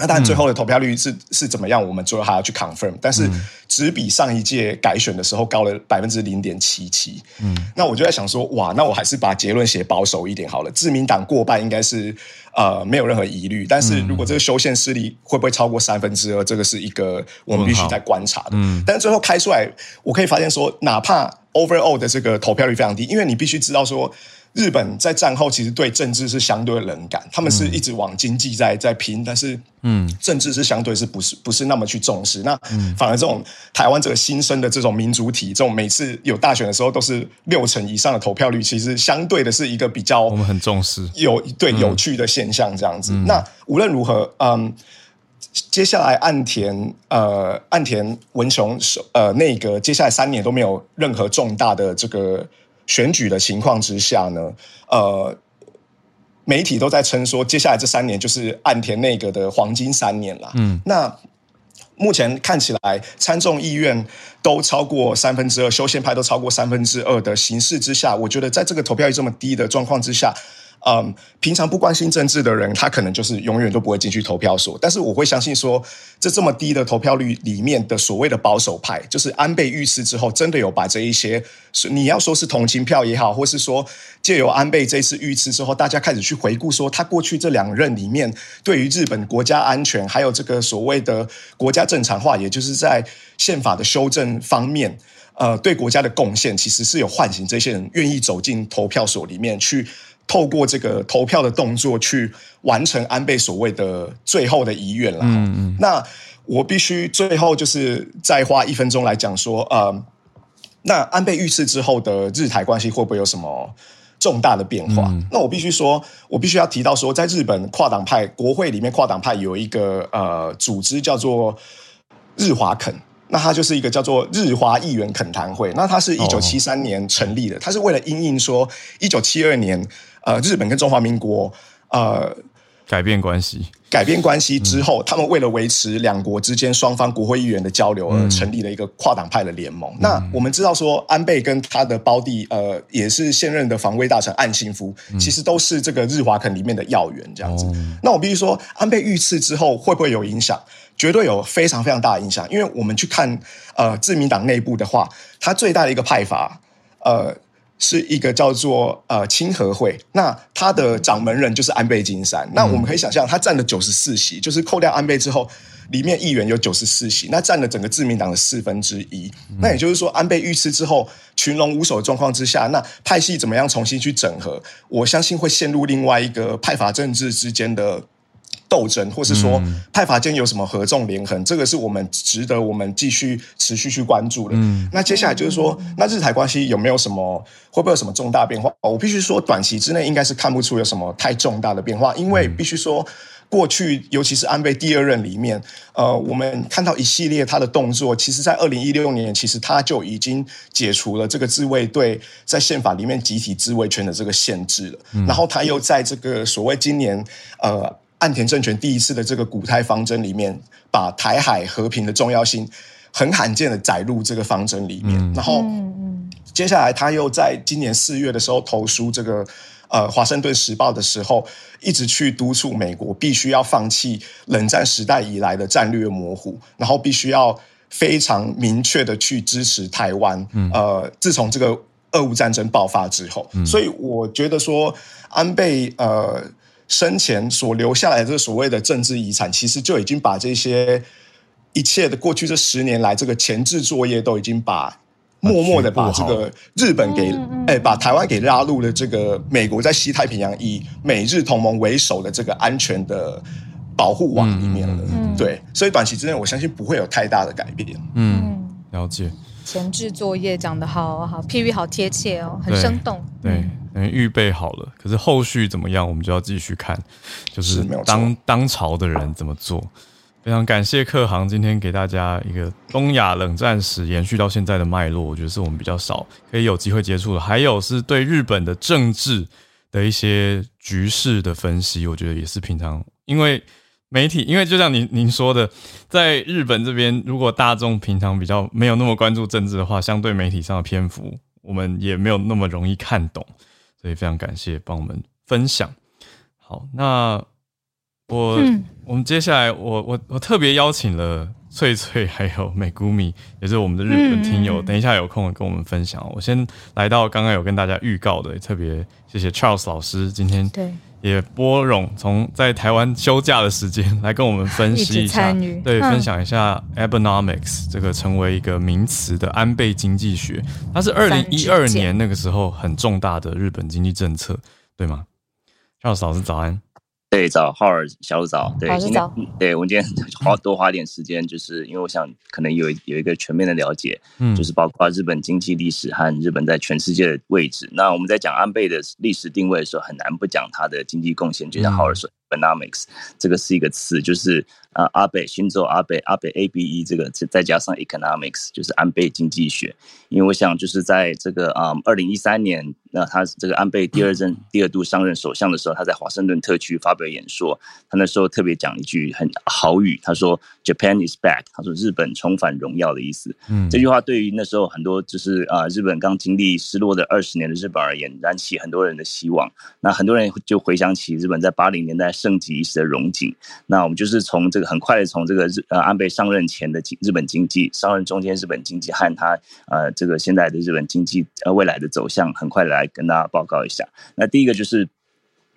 那当然，最后的投票率是是怎么样？我们最后还要去 confirm。但是只比上一届改选的时候高了百分之零点七七。嗯，那我就在想说，哇，那我还是把结论写保守一点好了。自民党过半应该是呃没有任何疑虑。但是如果这个修宪势力会不会超过三分之二，这个是一个我们必须在观察的。嗯，但是最后开出来，我可以发现说，哪怕 overall 的这个投票率非常低，因为你必须知道说。日本在战后其实对政治是相对冷感，他们是一直往经济在在拼，但是嗯，政治是相对是不是不是那么去重视？那反而这种台湾这个新生的这种民主体，这种每次有大选的时候都是六成以上的投票率，其实相对的是一个比较我们很重视有对有趣的现象这样子。那无论如何，嗯，接下来岸田呃岸田文雄呃内阁接下来三年都没有任何重大的这个。选举的情况之下呢，呃，媒体都在称说，接下来这三年就是岸田内阁的黄金三年了。嗯，那目前看起来参众议院都超过三分之二，修宪派都超过三分之二的形势之下，我觉得在这个投票率这么低的状况之下。嗯，平常不关心政治的人，他可能就是永远都不会进去投票所。但是我会相信说，这这么低的投票率里面的所谓的保守派，就是安倍遇刺之后，真的有把这一些，你要说是同情票也好，或是说借由安倍这次遇刺之后，大家开始去回顾说，他过去这两任里面，对于日本国家安全，还有这个所谓的国家正常化，也就是在宪法的修正方面，呃，对国家的贡献，其实是有唤醒这些人愿意走进投票所里面去。透过这个投票的动作去完成安倍所谓的最后的遗愿了。嗯嗯。那我必须最后就是再花一分钟来讲说，呃，那安倍遇刺之后的日台关系会不会有什么重大的变化？那我必须说，我必须要提到说，在日本跨党派国会里面，跨党派有一个呃组织叫做日华肯。那它就是一个叫做日华议员恳谈会。那它是一九七三年成立的，它是为了因应说一九七二年。呃，日本跟中华民国呃改变关系，改变关系之后，他们为了维持两国之间双方国会议员的交流，而成立了一个跨党派的联盟。那我们知道说，安倍跟他的胞弟呃，也是现任的防卫大臣岸信夫，其实都是这个日华肯里面的要员这样子。那我必须说，安倍遇刺之后会不会有影响？绝对有非常非常大的影响，因为我们去看呃自民党内部的话，它最大的一个派阀呃。是一个叫做呃清和会，那他的掌门人就是安倍晋三。那我们可以想象，他占了九十四席，就是扣掉安倍之后，里面议员有九十四席，那占了整个自民党的四分之一。那也就是说，安倍遇刺之后，群龙无首的状况之下，那派系怎么样重新去整合？我相信会陷入另外一个派阀政治之间的。斗争，或是说派阀间有什么合纵连横，这个是我们值得我们继续持续去关注的。那接下来就是说，那日台关系有没有什么，会不会有什么重大变化？我必须说，短期之内应该是看不出有什么太重大的变化，因为必须说，过去尤其是安倍第二任里面，呃，我们看到一系列他的动作，其实在二零一六年，其实他就已经解除了这个自卫队在宪法里面集体自卫权的这个限制了。然后他又在这个所谓今年，呃。岸田政权第一次的这个古胎方针里面，把台海和平的重要性很罕见的载入这个方针里面。然后，接下来他又在今年四月的时候投书这个呃《华盛顿时报》的时候，一直去督促美国必须要放弃冷战时代以来的战略模糊，然后必须要非常明确的去支持台湾。呃，自从这个俄乌战争爆发之后，所以我觉得说安倍呃。生前所留下来的这个所谓的政治遗产，其实就已经把这些一切的过去这十年来这个前置作业都已经把默默的把这个日本给哎把台湾给拉入了这个美国在西太平洋以美日同盟为首的这个安全的保护网里面了。对，所以短期之内我相信不会有太大的改变。嗯，了解。前置作业讲的好好，譬喻好贴切哦，很生动。对。等于预备好了，可是后续怎么样，我们就要继续看，就是当当朝的人怎么做。非常感谢客行今天给大家一个东亚冷战史延续到现在的脉络，我觉得是我们比较少可以有机会接触的。还有是对日本的政治的一些局势的分析，我觉得也是平常因为媒体，因为就像您您说的，在日本这边，如果大众平常比较没有那么关注政治的话，相对媒体上的篇幅，我们也没有那么容易看懂。所以非常感谢帮我们分享。好，那我我们接下来，我我我特别邀请了翠翠还有美谷米，也是我们的日本听友。等一下有空跟我们分享。我先来到刚刚有跟大家预告的，特别谢谢 Charles 老师今天对也拨冗从在台湾休假的时间来跟我们分析一下，对，分享一下 Abenomics 这个成为一个名词的安倍经济学。它是二零一二年那个时候很重大的日本经济政策，对吗？Charles 老师早安。对，早浩尔，小早，对，今天，对我们今天花多花点时间，就是因为我想可能有有一个全面的了解，嗯，就是包括日本经济历史和日本在全世界的位置。那我们在讲安倍的历史定位的时候，很难不讲他的经济贡献，就像浩尔说，economics 这个是一个词，就是。啊，阿北新州阿北阿北 A B E 这个再加上 economics 就是安倍经济学，因为我想就是在这个啊二零一三年，那他这个安倍第二任第二度上任首相的时候，他在华盛顿特区发表演说，他那时候特别讲一句很好语，他说 Japan is back，他说日本重返荣耀的意思。嗯，这句话对于那时候很多就是啊日本刚经历失落的二十年的日本而言，燃起很多人的希望。那很多人就回想起日本在八零年代盛极一时的荣景。那我们就是从这个。很快的从这个日呃安倍上任前的日本经济上任中间日本经济和他呃这个现在的日本经济呃未来的走向，很快来跟大家报告一下。那第一个就是。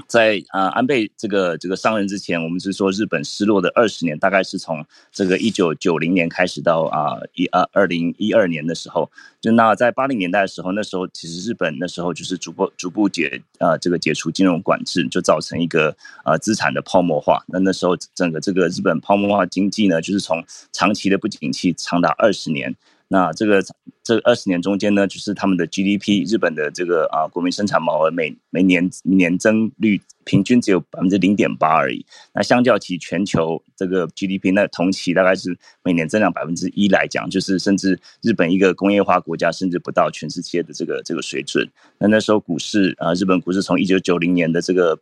在啊，安倍这个这个上任之前，我们是说日本失落的二十年，大概是从这个一九九零年开始到啊一啊二零一二年的时候，就那在八零年代的时候，那时候其实日本那时候就是逐步逐步解啊这个解除金融管制，就造成一个呃资产的泡沫化。那那时候整个这个日本泡沫化经济呢，就是从长期的不景气长达二十年。那这个这二十年中间呢，就是他们的 GDP，日本的这个啊国民生产毛额每每年年增率平均只有百分之零点八而已。那相较起全球这个 GDP，那同期大概是每年增长百分之一来讲，就是甚至日本一个工业化国家，甚至不到全世界的这个这个水准。那那时候股市啊，日本股市从一九九零年的这个。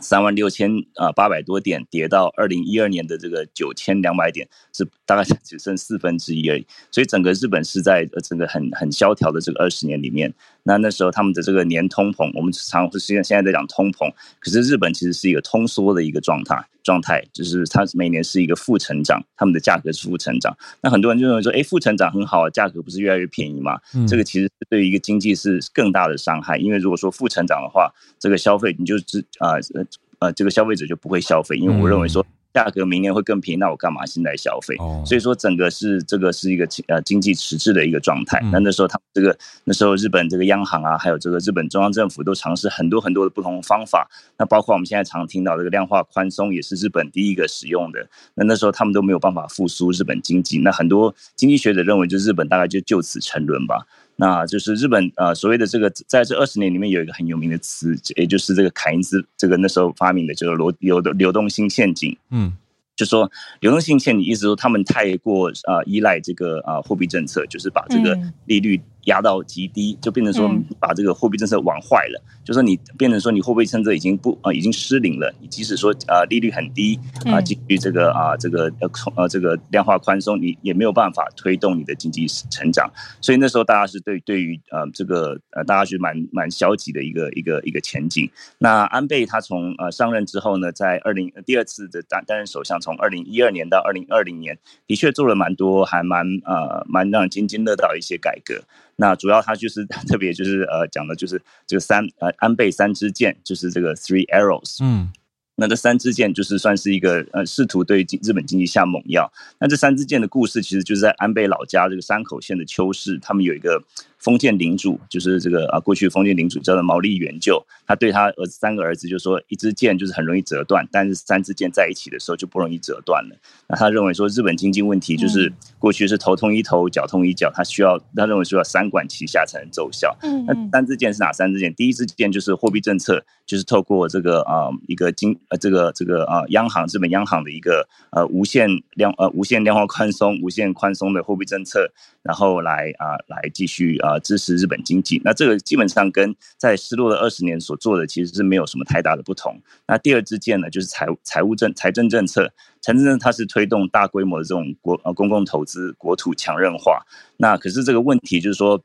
三万六千啊八百多点跌到二零一二年的这个九千两百点，是大概只剩四分之一而已。所以整个日本是在整个很很萧条的这个二十年里面。那那时候他们的这个年通膨，我们常是现现在在讲通膨，可是日本其实是一个通缩的一个状态，状态就是它每年是一个负成长，他们的价格是负成长。那很多人就认为说，哎，负成长很好，价格不是越来越便宜吗？这个其实对于一个经济是更大的伤害，因为如果说负成长的话，这个消费你就只啊呃呃这个消费者就不会消费，因为我认为说。价格明年会更便宜，那我干嘛现在消费？所以说整个是这个是一个呃经济迟滞的一个状态。那那时候他们这个那时候日本这个央行啊，还有这个日本中央政府都尝试很多很多的不同方法。那包括我们现在常听到这个量化宽松，也是日本第一个使用的。那那时候他们都没有办法复苏日本经济。那很多经济学者认为，就日本大概就就此沉沦吧。那就是日本呃所谓的这个在这二十年里面有一个很有名的词，也就是这个凯恩斯这个那时候发明的就是流流的流动性陷阱。嗯，就说流动性陷阱，意思说他们太过啊依赖这个啊货币政策，就是把这个利率。压到极低，就变成说把这个货币政策玩坏了。就说你变成说你货币政策已经不啊，已经失灵了。你即使说啊利率很低啊，基于这个啊这个呃呃这个量化宽松，你也没有办法推动你的经济成长。所以那时候大家是对对于呃这个呃大家是蛮蛮消极的一个一个一个前景。那安倍他从呃上任之后呢，在二零第二次的担担任首相，从二零一二年到二零二零年，的确做了蛮多还蛮呃蛮让人津津乐道的一些改革。那主要他就是 特别就是呃讲的就是这个三呃安倍三支箭，就是这个 three arrows。嗯，那这三支箭就是算是一个呃试图对日本经济下猛药。那这三支箭的故事其实就是在安倍老家这个山口县的秋市，他们有一个。封建领主就是这个啊，过去封建领主叫做毛利元就，他对他儿子三个儿子就说，一支箭就是很容易折断，但是三支箭在一起的时候就不容易折断了。那他认为说，日本经济问题就是过去是头痛医头，脚痛医脚，他需要他认为需要三管齐下才能奏效。嗯那三支箭是哪三支箭？第一支箭就是货币政策，就是透过这个啊一个经呃这个这个啊央行日本央行的一个呃无限量呃无限量化宽松、无限宽松的货币政策，然后来啊来继续啊。支持日本经济，那这个基本上跟在失落的二十年所做的其实是没有什么太大的不同。那第二支箭呢，就是财财务政财政政策，财政政策它是推动大规模的这种国呃公共投资、国土强韧化。那可是这个问题就是说。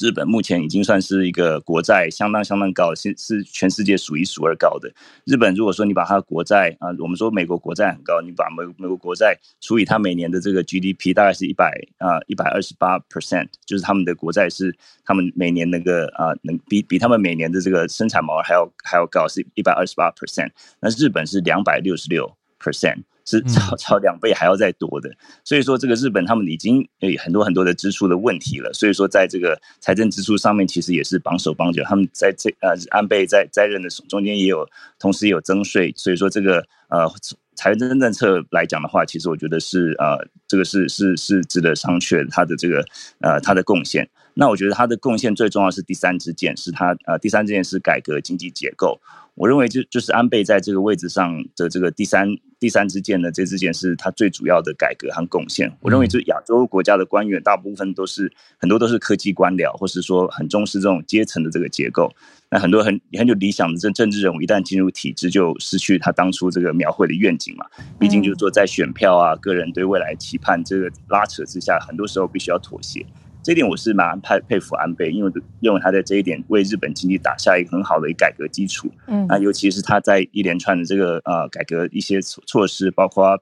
日本目前已经算是一个国债相当相当高，是是全世界数一数二高的。日本如果说你把它的国债啊，我们说美国国债很高，你把美美国国债除以它每年的这个 GDP，大概是一百啊一百二十八 percent，就是他们的国债是他们每年那个啊能比比他们每年的这个生产毛还要还要高，是一百二十八 percent。那日本是两百六十六 percent。是超超两倍还要再多的，所以说这个日本他们已经有很多很多的支出的问题了，所以说在这个财政支出上面其实也是绑手绑脚。他们在这呃安倍在在任的中间也有同时也有增税，所以说这个呃财政政策来讲的话，其实我觉得是呃这个是是是值得商榷他的这个呃他的贡献。那我觉得他的贡献最重要是第三支箭，是他呃第三支箭是改革经济结构。我认为就就是安倍在这个位置上的这个第三第三支箭呢，这支箭是他最主要的改革和贡献。我认为，就亚洲国家的官员大部分都是很多都是科技官僚，或是说很重视这种阶层的这个结构。那很多很很有理想的政政治人物，一旦进入体制，就失去他当初这个描绘的愿景嘛。毕竟就是说，在选票啊、个人对未来期盼这个拉扯之下，很多时候必须要妥协。这一点我是蛮佩佩服安倍，因为认为他在这一点为日本经济打下一个很好的一个改革基础。嗯，那尤其是他在一连串的这个呃改革一些措措施，包括。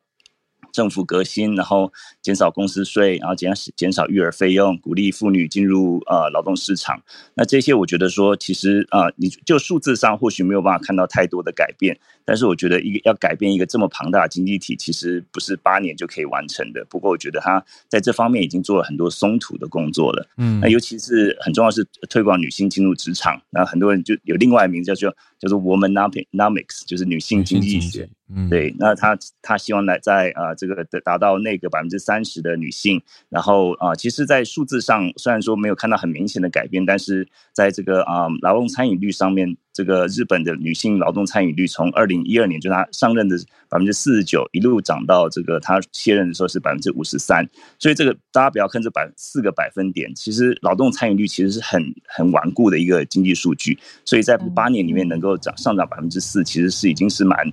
政府革新，然后减少公司税，然后减减少育儿费用，鼓励妇女进入呃劳动市场。那这些我觉得说，其实啊，你就数字上或许没有办法看到太多的改变，但是我觉得一个要改变一个这么庞大的经济体，其实不是八年就可以完成的。不过我觉得他在这方面已经做了很多松土的工作了。嗯，那尤其是很重要是推广女性进入职场，那很多人就有另外一名字叫做叫做 Womanomics，就是女性经济学。嗯，对，那他他希望来在呃这个达达到那个百分之三十的女性，然后啊，其实，在数字上虽然说没有看到很明显的改变，但是在这个啊劳动参与率上面，这个日本的女性劳动参与率从二零一二年就她上任的百分之四十九，一路涨到这个她卸任的时候是百分之五十三，所以这个大家不要看这百四个百分点，其实劳动参与率其实是很很顽固的一个经济数据，所以在八年里面能够涨上涨百分之四，其实是已经是蛮。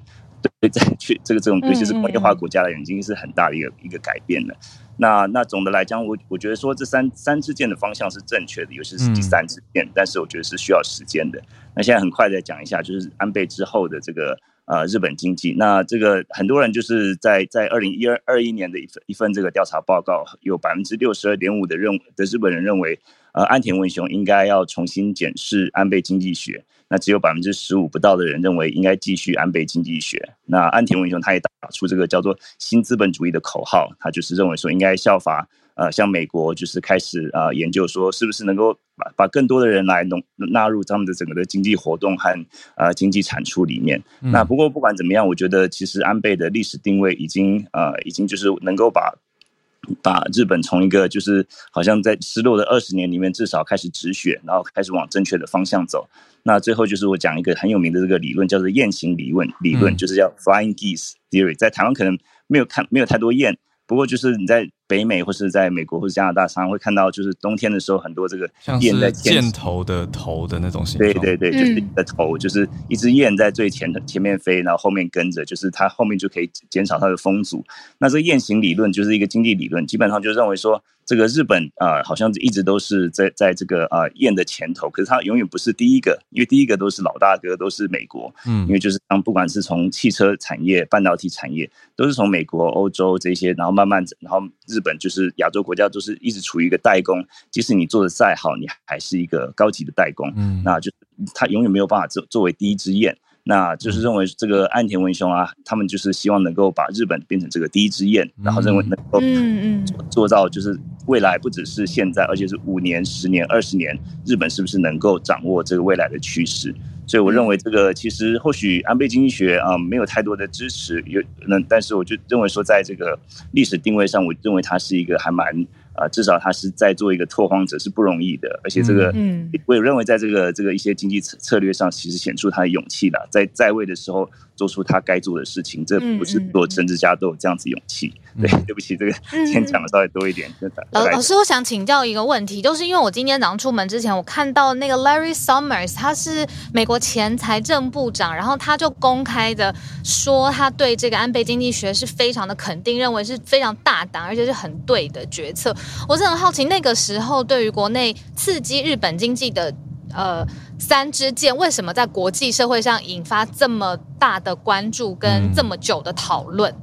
对，在去这个这种，尤其是工业化国家的，已经是很大的一个一个改变了。那那总的来讲，我我觉得说这三三支箭的方向是正确的，尤其是第三支箭，但是我觉得是需要时间的。那现在很快再讲一下，就是安倍之后的这个呃日本经济。那这个很多人就是在在二零一二二一年的一份一份这个调查报告，有百分之六十二点五的认的日本人认为，呃安田文雄应该要重新检视安倍经济学。那只有百分之十五不到的人认为应该继续安倍经济学。那安田文雄他也打出这个叫做新资本主义的口号，他就是认为说应该效法呃，像美国就是开始呃研究说是不是能够把把更多的人来农纳入他们的整个的经济活动和呃经济产出里面。那不过不管怎么样，我觉得其实安倍的历史定位已经呃已经就是能够把。把日本从一个就是好像在失落的二十年里面，至少开始止血，然后开始往正确的方向走。那最后就是我讲一个很有名的这个理论，叫做雁行理论。理论就是叫 Flying Geese Theory，在台湾可能没有看，没有太多雁。不过就是你在北美或是在美国或者加拿大，常常会看到，就是冬天的时候，很多这个雁在箭头的头的那种形状。对对对，就是的头，就是一只雁在最前的前面飞，然后后面跟着，就是它后面就可以减少它的风阻。那这个雁行理论就是一个经济理论，基本上就认为说。这个日本啊，好像一直都是在在这个啊雁的前头，可是它永远不是第一个，因为第一个都是老大哥，都是美国。嗯，因为就是当不管是从汽车产业、半导体产业，都是从美国、欧洲这些，然后慢慢，然后日本就是亚洲国家，都是一直处于一个代工。即使你做的再好，你还是一个高级的代工。嗯，那就它永远没有办法作作为第一支雁。那就是认为这个岸田文雄啊，他们就是希望能够把日本变成这个第一只雁，然后认为能够做到就是未来不只是现在，而且是五年、十年、二十年，日本是不是能够掌握这个未来的趋势？所以我认为这个其实或许安倍经济学啊没有太多的支持，有那但是我就认为说在这个历史定位上，我认为它是一个还蛮。啊，至少他是在做一个拓荒者是不容易的，而且这个，嗯，我也认为在这个这个一些经济策策略上，其实显出他的勇气了。在在位的时候做出他该做的事情。这不是做政治家都有这样子勇气。对，对不起，这个今天讲的稍微多一点。老老师，我想请教一个问题，就是因为我今天早上出门之前，我看到那个 Larry Summers，他是美国前财政部长，然后他就公开的说，他对这个安倍经济学是非常的肯定，认为是非常大胆而且是很对的决策。我是很好奇，那个时候对于国内刺激日本经济的呃三支箭，为什么在国际社会上引发这么大的关注跟这么久的讨论？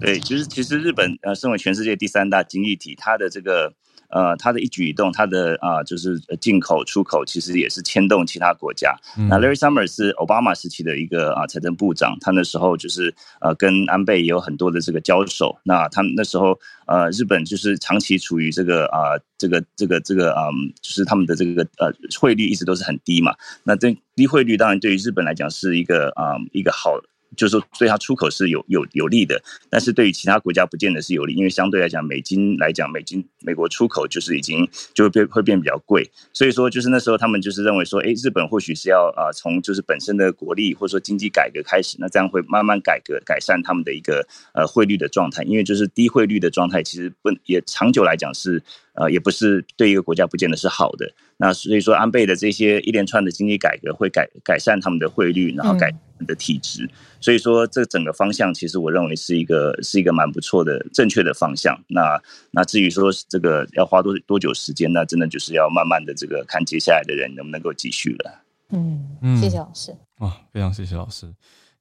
对，其实其实日本呃，身为全世界第三大经济体，它的这个呃，它的一举一动，它的啊，就是进口出口，其实也是牵动其他国家。那 Larry Summers 是奥巴马时期的一个啊财政部长，他那时候就是呃跟安倍也有很多的这个交手。那他们那时候呃，日本就是长期处于这个啊，这个这个这个嗯，就是他们的这个呃汇率一直都是很低嘛。那这低汇率当然对于日本来讲是一个啊一个好。就是说，对它出口是有有有利的，但是对于其他国家不见得是有利，因为相对来讲，美金来讲，美金美国出口就是已经就会变会变比较贵，所以说就是那时候他们就是认为说，哎，日本或许是要啊从就是本身的国力或者说经济改革开始，那这样会慢慢改革改善他们的一个呃汇率的状态，因为就是低汇率的状态其实不也长久来讲是。呃，也不是对一个国家不见得是好的。那所以说，安倍的这些一连串的经济改革会改改善他们的汇率，然后改的体质。所以说，这整个方向其实我认为是一个是一个蛮不错的正确的方向。那那至于说这个要花多多久时间，那真的就是要慢慢的这个看接下来的人能不能够继续了。嗯，谢谢老师。啊，非常谢谢老师。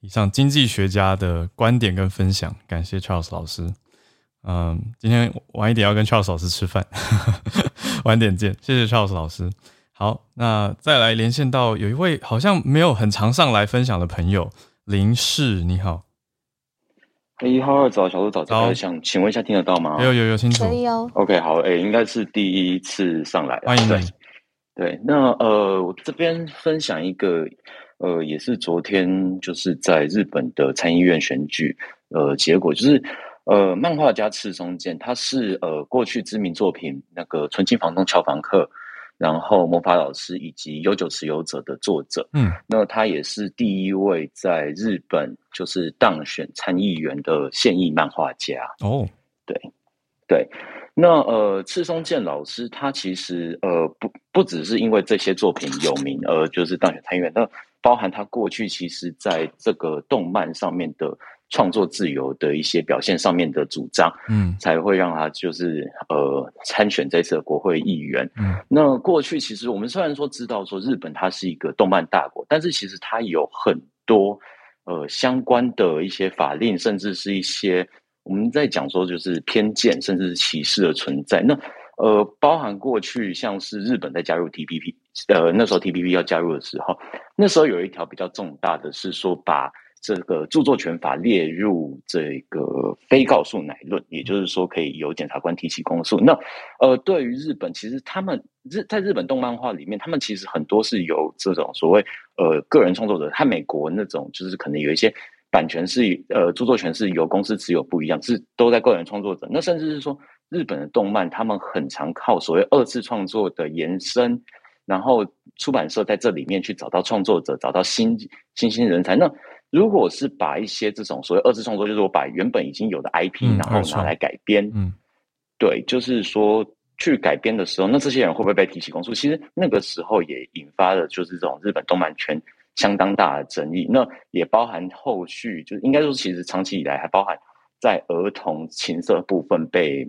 以上经济学家的观点跟分享，感谢 Charles 老师。嗯，今天晚一点要跟 Charles 老师吃饭，晚点见。谢谢 Charles 老师。好，那再来连线到有一位好像没有很常上来分享的朋友林氏，你好。一号二早，小鹿早，早想请问一下，听得到吗？有有有，清楚。可以哦。OK，好，哎，应该是第一次上来，欢迎你。对，那呃，我这边分享一个，呃，也是昨天就是在日本的参议院选举，呃，结果就是。呃，漫画家赤松健，他是呃过去知名作品那个《纯情房东俏房客》，然后《魔法老师》以及《悠久持有者》的作者。嗯，那他也是第一位在日本就是当选参议员的现役漫画家。哦，对，对，那呃，赤松健老师他其实呃不不只是因为这些作品有名而就是当选参议员，那包含他过去其实在这个动漫上面的。创作自由的一些表现上面的主张，嗯，才会让他就是呃参选这次的国会议员。嗯，那过去其实我们虽然说知道说日本它是一个动漫大国，但是其实它有很多呃相关的一些法令，甚至是一些我们在讲说就是偏见，甚至是歧视的存在。那呃，包含过去像是日本在加入 T P P，呃那时候 T P P 要加入的时候，那时候有一条比较重大的是说把。这个著作权法列入这个非告诉乃论，也就是说可以由检察官提起公诉。那呃，对于日本，其实他们日在日本动漫画里面，他们其实很多是由这种所谓呃个人创作者，和美国那种就是可能有一些版权是呃著作权是由公司持有不一样，是都在个人创作者。那甚至是说日本的动漫，他们很常靠所谓二次创作的延伸，然后出版社在这里面去找到创作者，找到新新兴人才。那如果是把一些这种所谓二次创作，就是我把原本已经有的 IP，然后拿来改编，嗯，对，就是说去改编的时候，那这些人会不会被提起公诉？其实那个时候也引发了就是这种日本动漫圈相当大的争议。那也包含后续，就是应该说，其实长期以来还包含在儿童情色部分被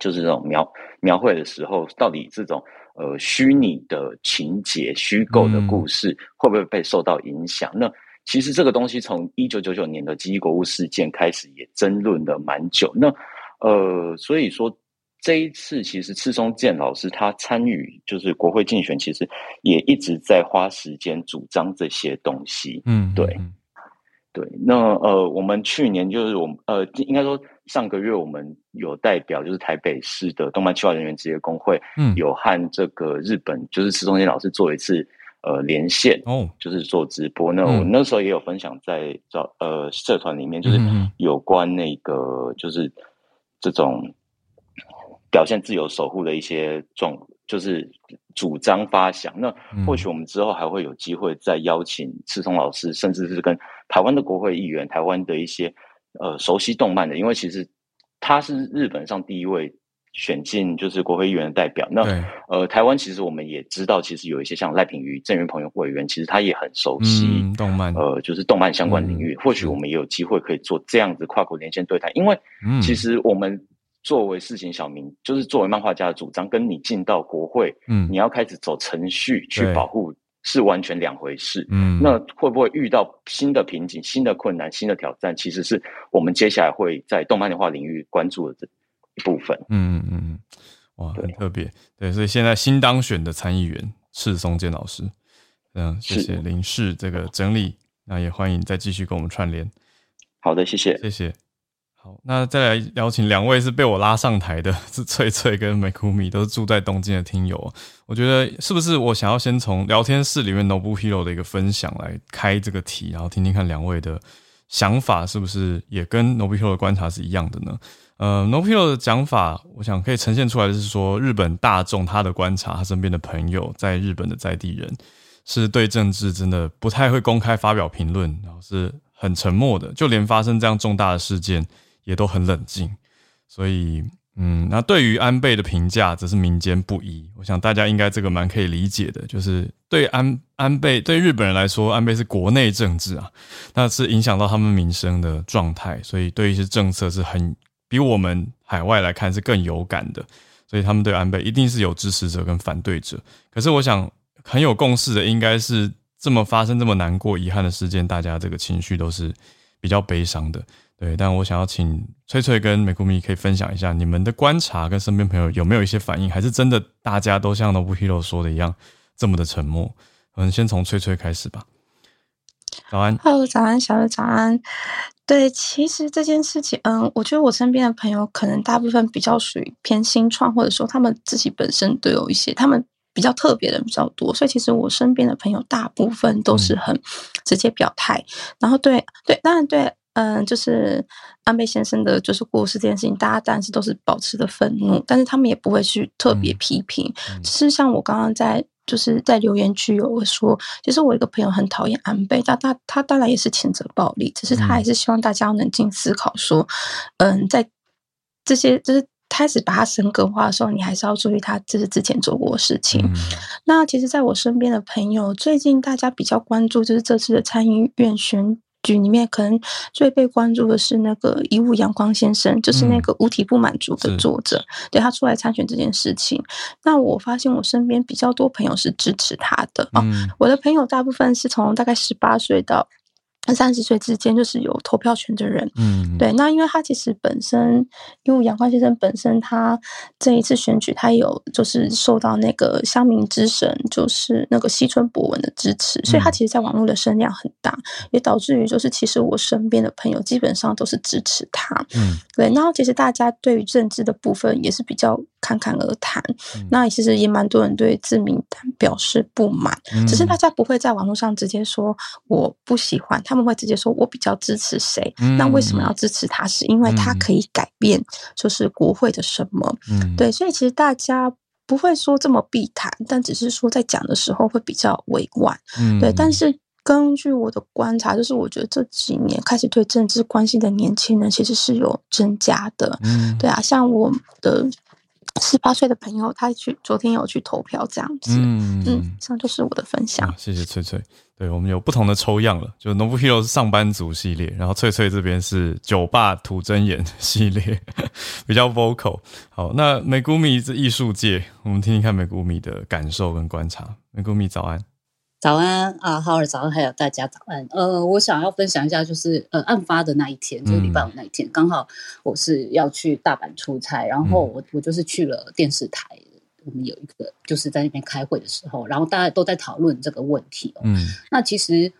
就是这种描描绘的时候，到底这种呃虚拟的情节、虚构的故事会不会被受到影响？那其实这个东西从一九九九年的基国务事件开始也争论了蛮久。那呃，所以说这一次其实赤松健老师他参与就是国会竞选，其实也一直在花时间主张这些东西。嗯，对，对。那呃，我们去年就是我们呃，应该说上个月我们有代表就是台北市的动漫企划人员职业工会，嗯，有和这个日本就是赤松健老师做一次。呃，连线哦，就是做直播。那我那时候也有分享在找呃社团里面，就是有关那个就是这种表现自由守护的一些状就是主张发想。那或许我们之后还会有机会再邀请赤松老师，甚至是跟台湾的国会议员、台湾的一些呃熟悉动漫的，因为其实他是日本上第一位。选进就是国会议员的代表。那呃，台湾其实我们也知道，其实有一些像赖品妤郑元朋友委员，其实他也很熟悉动漫，呃，就是动漫相关领域。或许我们也有机会可以做这样子跨国连线对谈，因为其实我们作为事情小民，就是作为漫画家的主张，跟你进到国会，嗯，你要开始走程序去保护，是完全两回事。嗯，那会不会遇到新的瓶颈、新的困难、新的挑战？其实是我们接下来会在动漫文化领域关注的。部分，嗯嗯嗯，哇，很特别，对，所以现在新当选的参议员赤松健老师，嗯，谢谢林氏这个整理，那也欢迎再继续跟我们串联。好的，谢谢，谢谢。好，那再来邀请两位是被我拉上台的，是翠翠跟美库米，都是住在东京的听友。我觉得是不是我想要先从聊天室里面 Nobu Hero 的一个分享来开这个题，然后听听看两位的想法是不是也跟 Nobu Hero 的观察是一样的呢？呃，Nopio 的讲法，我想可以呈现出来的是说，日本大众他的观察，他身边的朋友，在日本的在地人，是对政治真的不太会公开发表评论，然后是很沉默的，就连发生这样重大的事件也都很冷静。所以，嗯，那对于安倍的评价则是民间不一。我想大家应该这个蛮可以理解的，就是对安安倍对日本人来说，安倍是国内政治啊，那是影响到他们民生的状态，所以对一些政策是很。比我们海外来看是更有感的，所以他们对安倍一定是有支持者跟反对者。可是我想很有共识的，应该是这么发生这么难过、遗憾的事件，大家这个情绪都是比较悲伤的。对，但我想要请翠翠跟美国米可以分享一下你们的观察，跟身边朋友有没有一些反应，还是真的大家都像 Nobu Hero 说的一样这么的沉默？我们先从翠翠开始吧。早安，Hello，早安，小的早安。对，其实这件事情，嗯，我觉得我身边的朋友可能大部分比较属于偏新创，或者说他们自己本身都有一些他们比较特别的比较多，所以其实我身边的朋友大部分都是很直接表态，然后对对，当然对，嗯，就是安倍先生的就是过世这件事情，大家但是都是保持的愤怒，但是他们也不会去特别批评，只是像我刚刚在。就是在留言区有说，其实我一个朋友很讨厌安倍，他他他当然也是谴责暴力，只是他还是希望大家冷静思考，说，嗯，在这些就是开始把他神格化的时候，你还是要注意他这是之前做过的事情。那其实，在我身边的朋友，最近大家比较关注就是这次的参议院选。剧里面可能最被关注的是那个遗物阳光先生，就是那个五体不满足的作者，对他出来参选这件事情。那我发现我身边比较多朋友是支持他的啊，我的朋友大部分是从大概十八岁到。三十岁之间就是有投票权的人，嗯，对。那因为他其实本身，因为杨光先生本身，他这一次选举，他有就是受到那个乡民之神，就是那个西村博文的支持，所以他其实在网络的声量很大，也导致于就是其实我身边的朋友基本上都是支持他，嗯，对。然后其实大家对于政治的部分也是比较侃侃而谈，那其实也蛮多人对自民党表示不满，只是大家不会在网络上直接说我不喜欢他们。会直接说，我比较支持谁？那为什么要支持他？是因为他可以改变，就是国会的什么？对，所以其实大家不会说这么避谈，但只是说在讲的时候会比较委婉。对，但是根据我的观察，就是我觉得这几年开始对政治关心的年轻人其实是有增加的。对啊，像我的。十八岁的朋友，他去昨天有去投票，这样子。嗯嗯，这样就是我的分享。谢谢翠翠。对我们有不同的抽样了，就 Nobu Hero 是上班族系列，然后翠翠这边是酒吧吐真言系列，比较 vocal。好，那美谷米是艺术界，我们听听看美谷米的感受跟观察。美谷米早安。早安啊，浩儿早安，还有大家早安。呃，我想要分享一下，就是呃，案发的那一天，就是礼拜五那一天，刚好我是要去大阪出差，然后我我就是去了电视台，我们有一个就是在那边开会的时候，然后大家都在讨论这个问题。嗯，那其实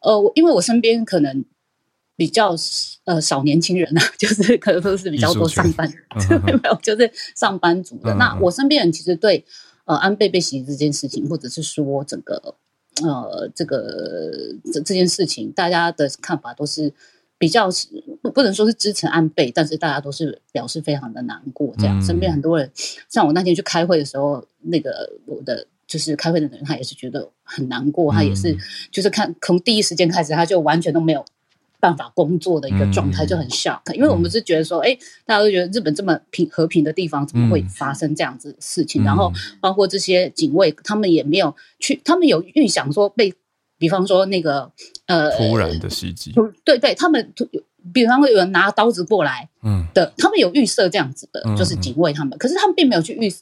呃，因为我身边可能比较呃少年轻人啊，就是可能都是比较多上班，没有就是上班族的。那我身边人其实对呃安倍被袭这件事情，或者是说整个。呃，这个这这件事情，大家的看法都是比较是不不能说是支持安倍，但是大家都是表示非常的难过。这样，身边很多人，像我那天去开会的时候，那个我的就是开会的人，他也是觉得很难过，他也是就是看从第一时间开始，他就完全都没有办法工作的一个状态，就很 shock。因为我们是觉得说，哎，大家都觉得日本这么平和平的地方，怎么会发生这样子的事情？然后包括这些警卫，他们也没有去，他们有预想说被。比方说那个呃，突然的袭击，对对，他们有，比方说有人拿刀子过来，嗯。的，他们有预设这样子的，就是警卫他们，可是他们并没有去预，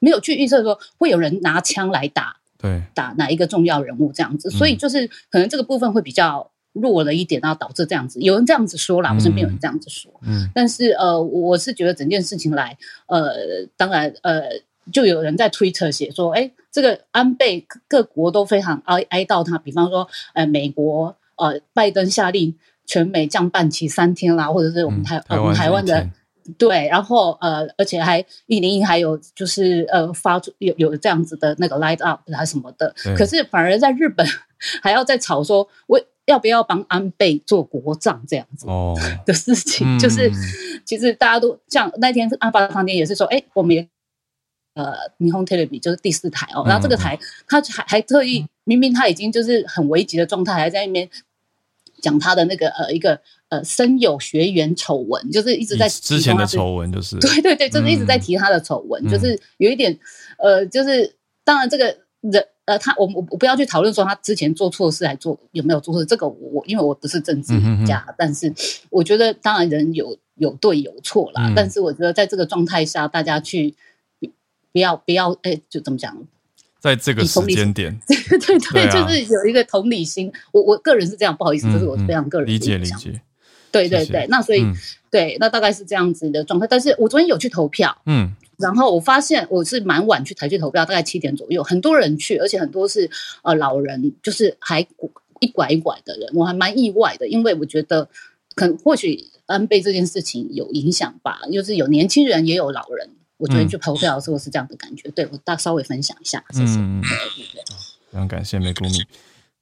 没有去预测说会有人拿枪来打，对，打哪一个重要人物这样子，所以就是可能这个部分会比较弱了一点，然后导致这样子，有人这样子说啦，我身边有人这样子说，嗯，但是呃，我是觉得整件事情来，呃，当然呃。就有人在推特写说，哎，这个安倍各国都非常哀哀悼他。比方说，呃，美国呃，拜登下令全美降半旗三天啦，或者是我们台我们台湾的对，然后呃，而且还一零一还有就是呃发出有有这样子的那个 light up 啊什么的。可是反而在日本 还要在吵说，我要不要帮安倍做国葬这样子 的事情，就是其实大家都像那天案发当天也是说，哎，我们也。呃，霓虹 TV 就是第四台哦，然后这个台他还还特意，明明他已经就是很危急的状态，还在那边讲他的那个呃一个呃生有学员丑闻，就是一直在之前的丑闻，就是对对对，就是一直在提他的丑闻，就是有一点呃，就是当然这个人呃他我我我不要去讨论说他之前做错事还做有没有做错，这个我因为我不是政治家，但是我觉得当然人有有对有错啦，但是我觉得在这个状态下，大家去。不要不要，哎，就怎么讲？在这个时间点，对对对，就是有一个同理心。我我个人是这样，不好意思，这是我非常个人理解理解。对对对，那所以对，那大概是这样子的状态。但是我昨天有去投票，嗯，然后我发现我是蛮晚去台去投票，大概七点左右，很多人去，而且很多是呃老人，就是还一拐一拐的人，我还蛮意外的，因为我觉得可能或许安倍这件事情有影响吧，就是有年轻人也有老人。我昨天去投票的时候是这样的感觉，对我大稍微分享一下，谢谢。非常感谢美谷米，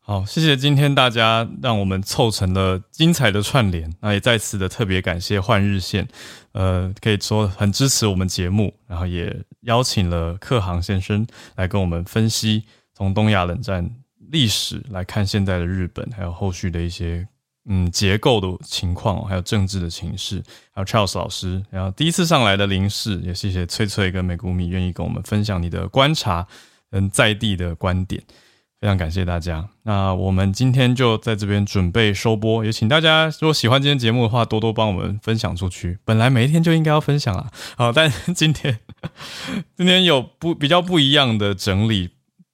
好，谢谢今天大家让我们凑成了精彩的串联，那也再次的特别感谢换日线，呃，可以说很支持我们节目，然后也邀请了克航先生来跟我们分析从东亚冷战历史来看现在的日本，还有后续的一些。嗯，结构的情况，还有政治的情势，还有 Charles 老师，然后第一次上来的林氏，也谢谢翠翠跟美谷米愿意跟我们分享你的观察跟在地的观点，非常感谢大家。那我们今天就在这边准备收播，也请大家如果喜欢今天节目的话，多多帮我们分享出去。本来每一天就应该要分享啊，好，但今天 今天有不比较不一样的整理。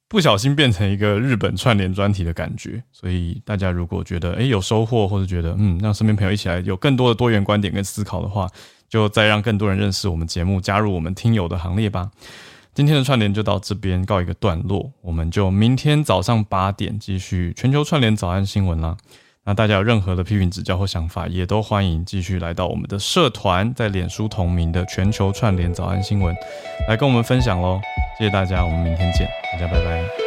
不小心变成一个日本串联专题的感觉，所以大家如果觉得诶有收获，或者觉得嗯让身边朋友一起来有更多的多元观点跟思考的话，就再让更多人认识我们节目，加入我们听友的行列吧。今天的串联就到这边告一个段落，我们就明天早上八点继续全球串联早安新闻啦。那大家有任何的批评指教或想法，也都欢迎继续来到我们的社团，在脸书同名的全球串联早安新闻，来跟我们分享喽。谢谢大家，我们明天见，大家拜拜。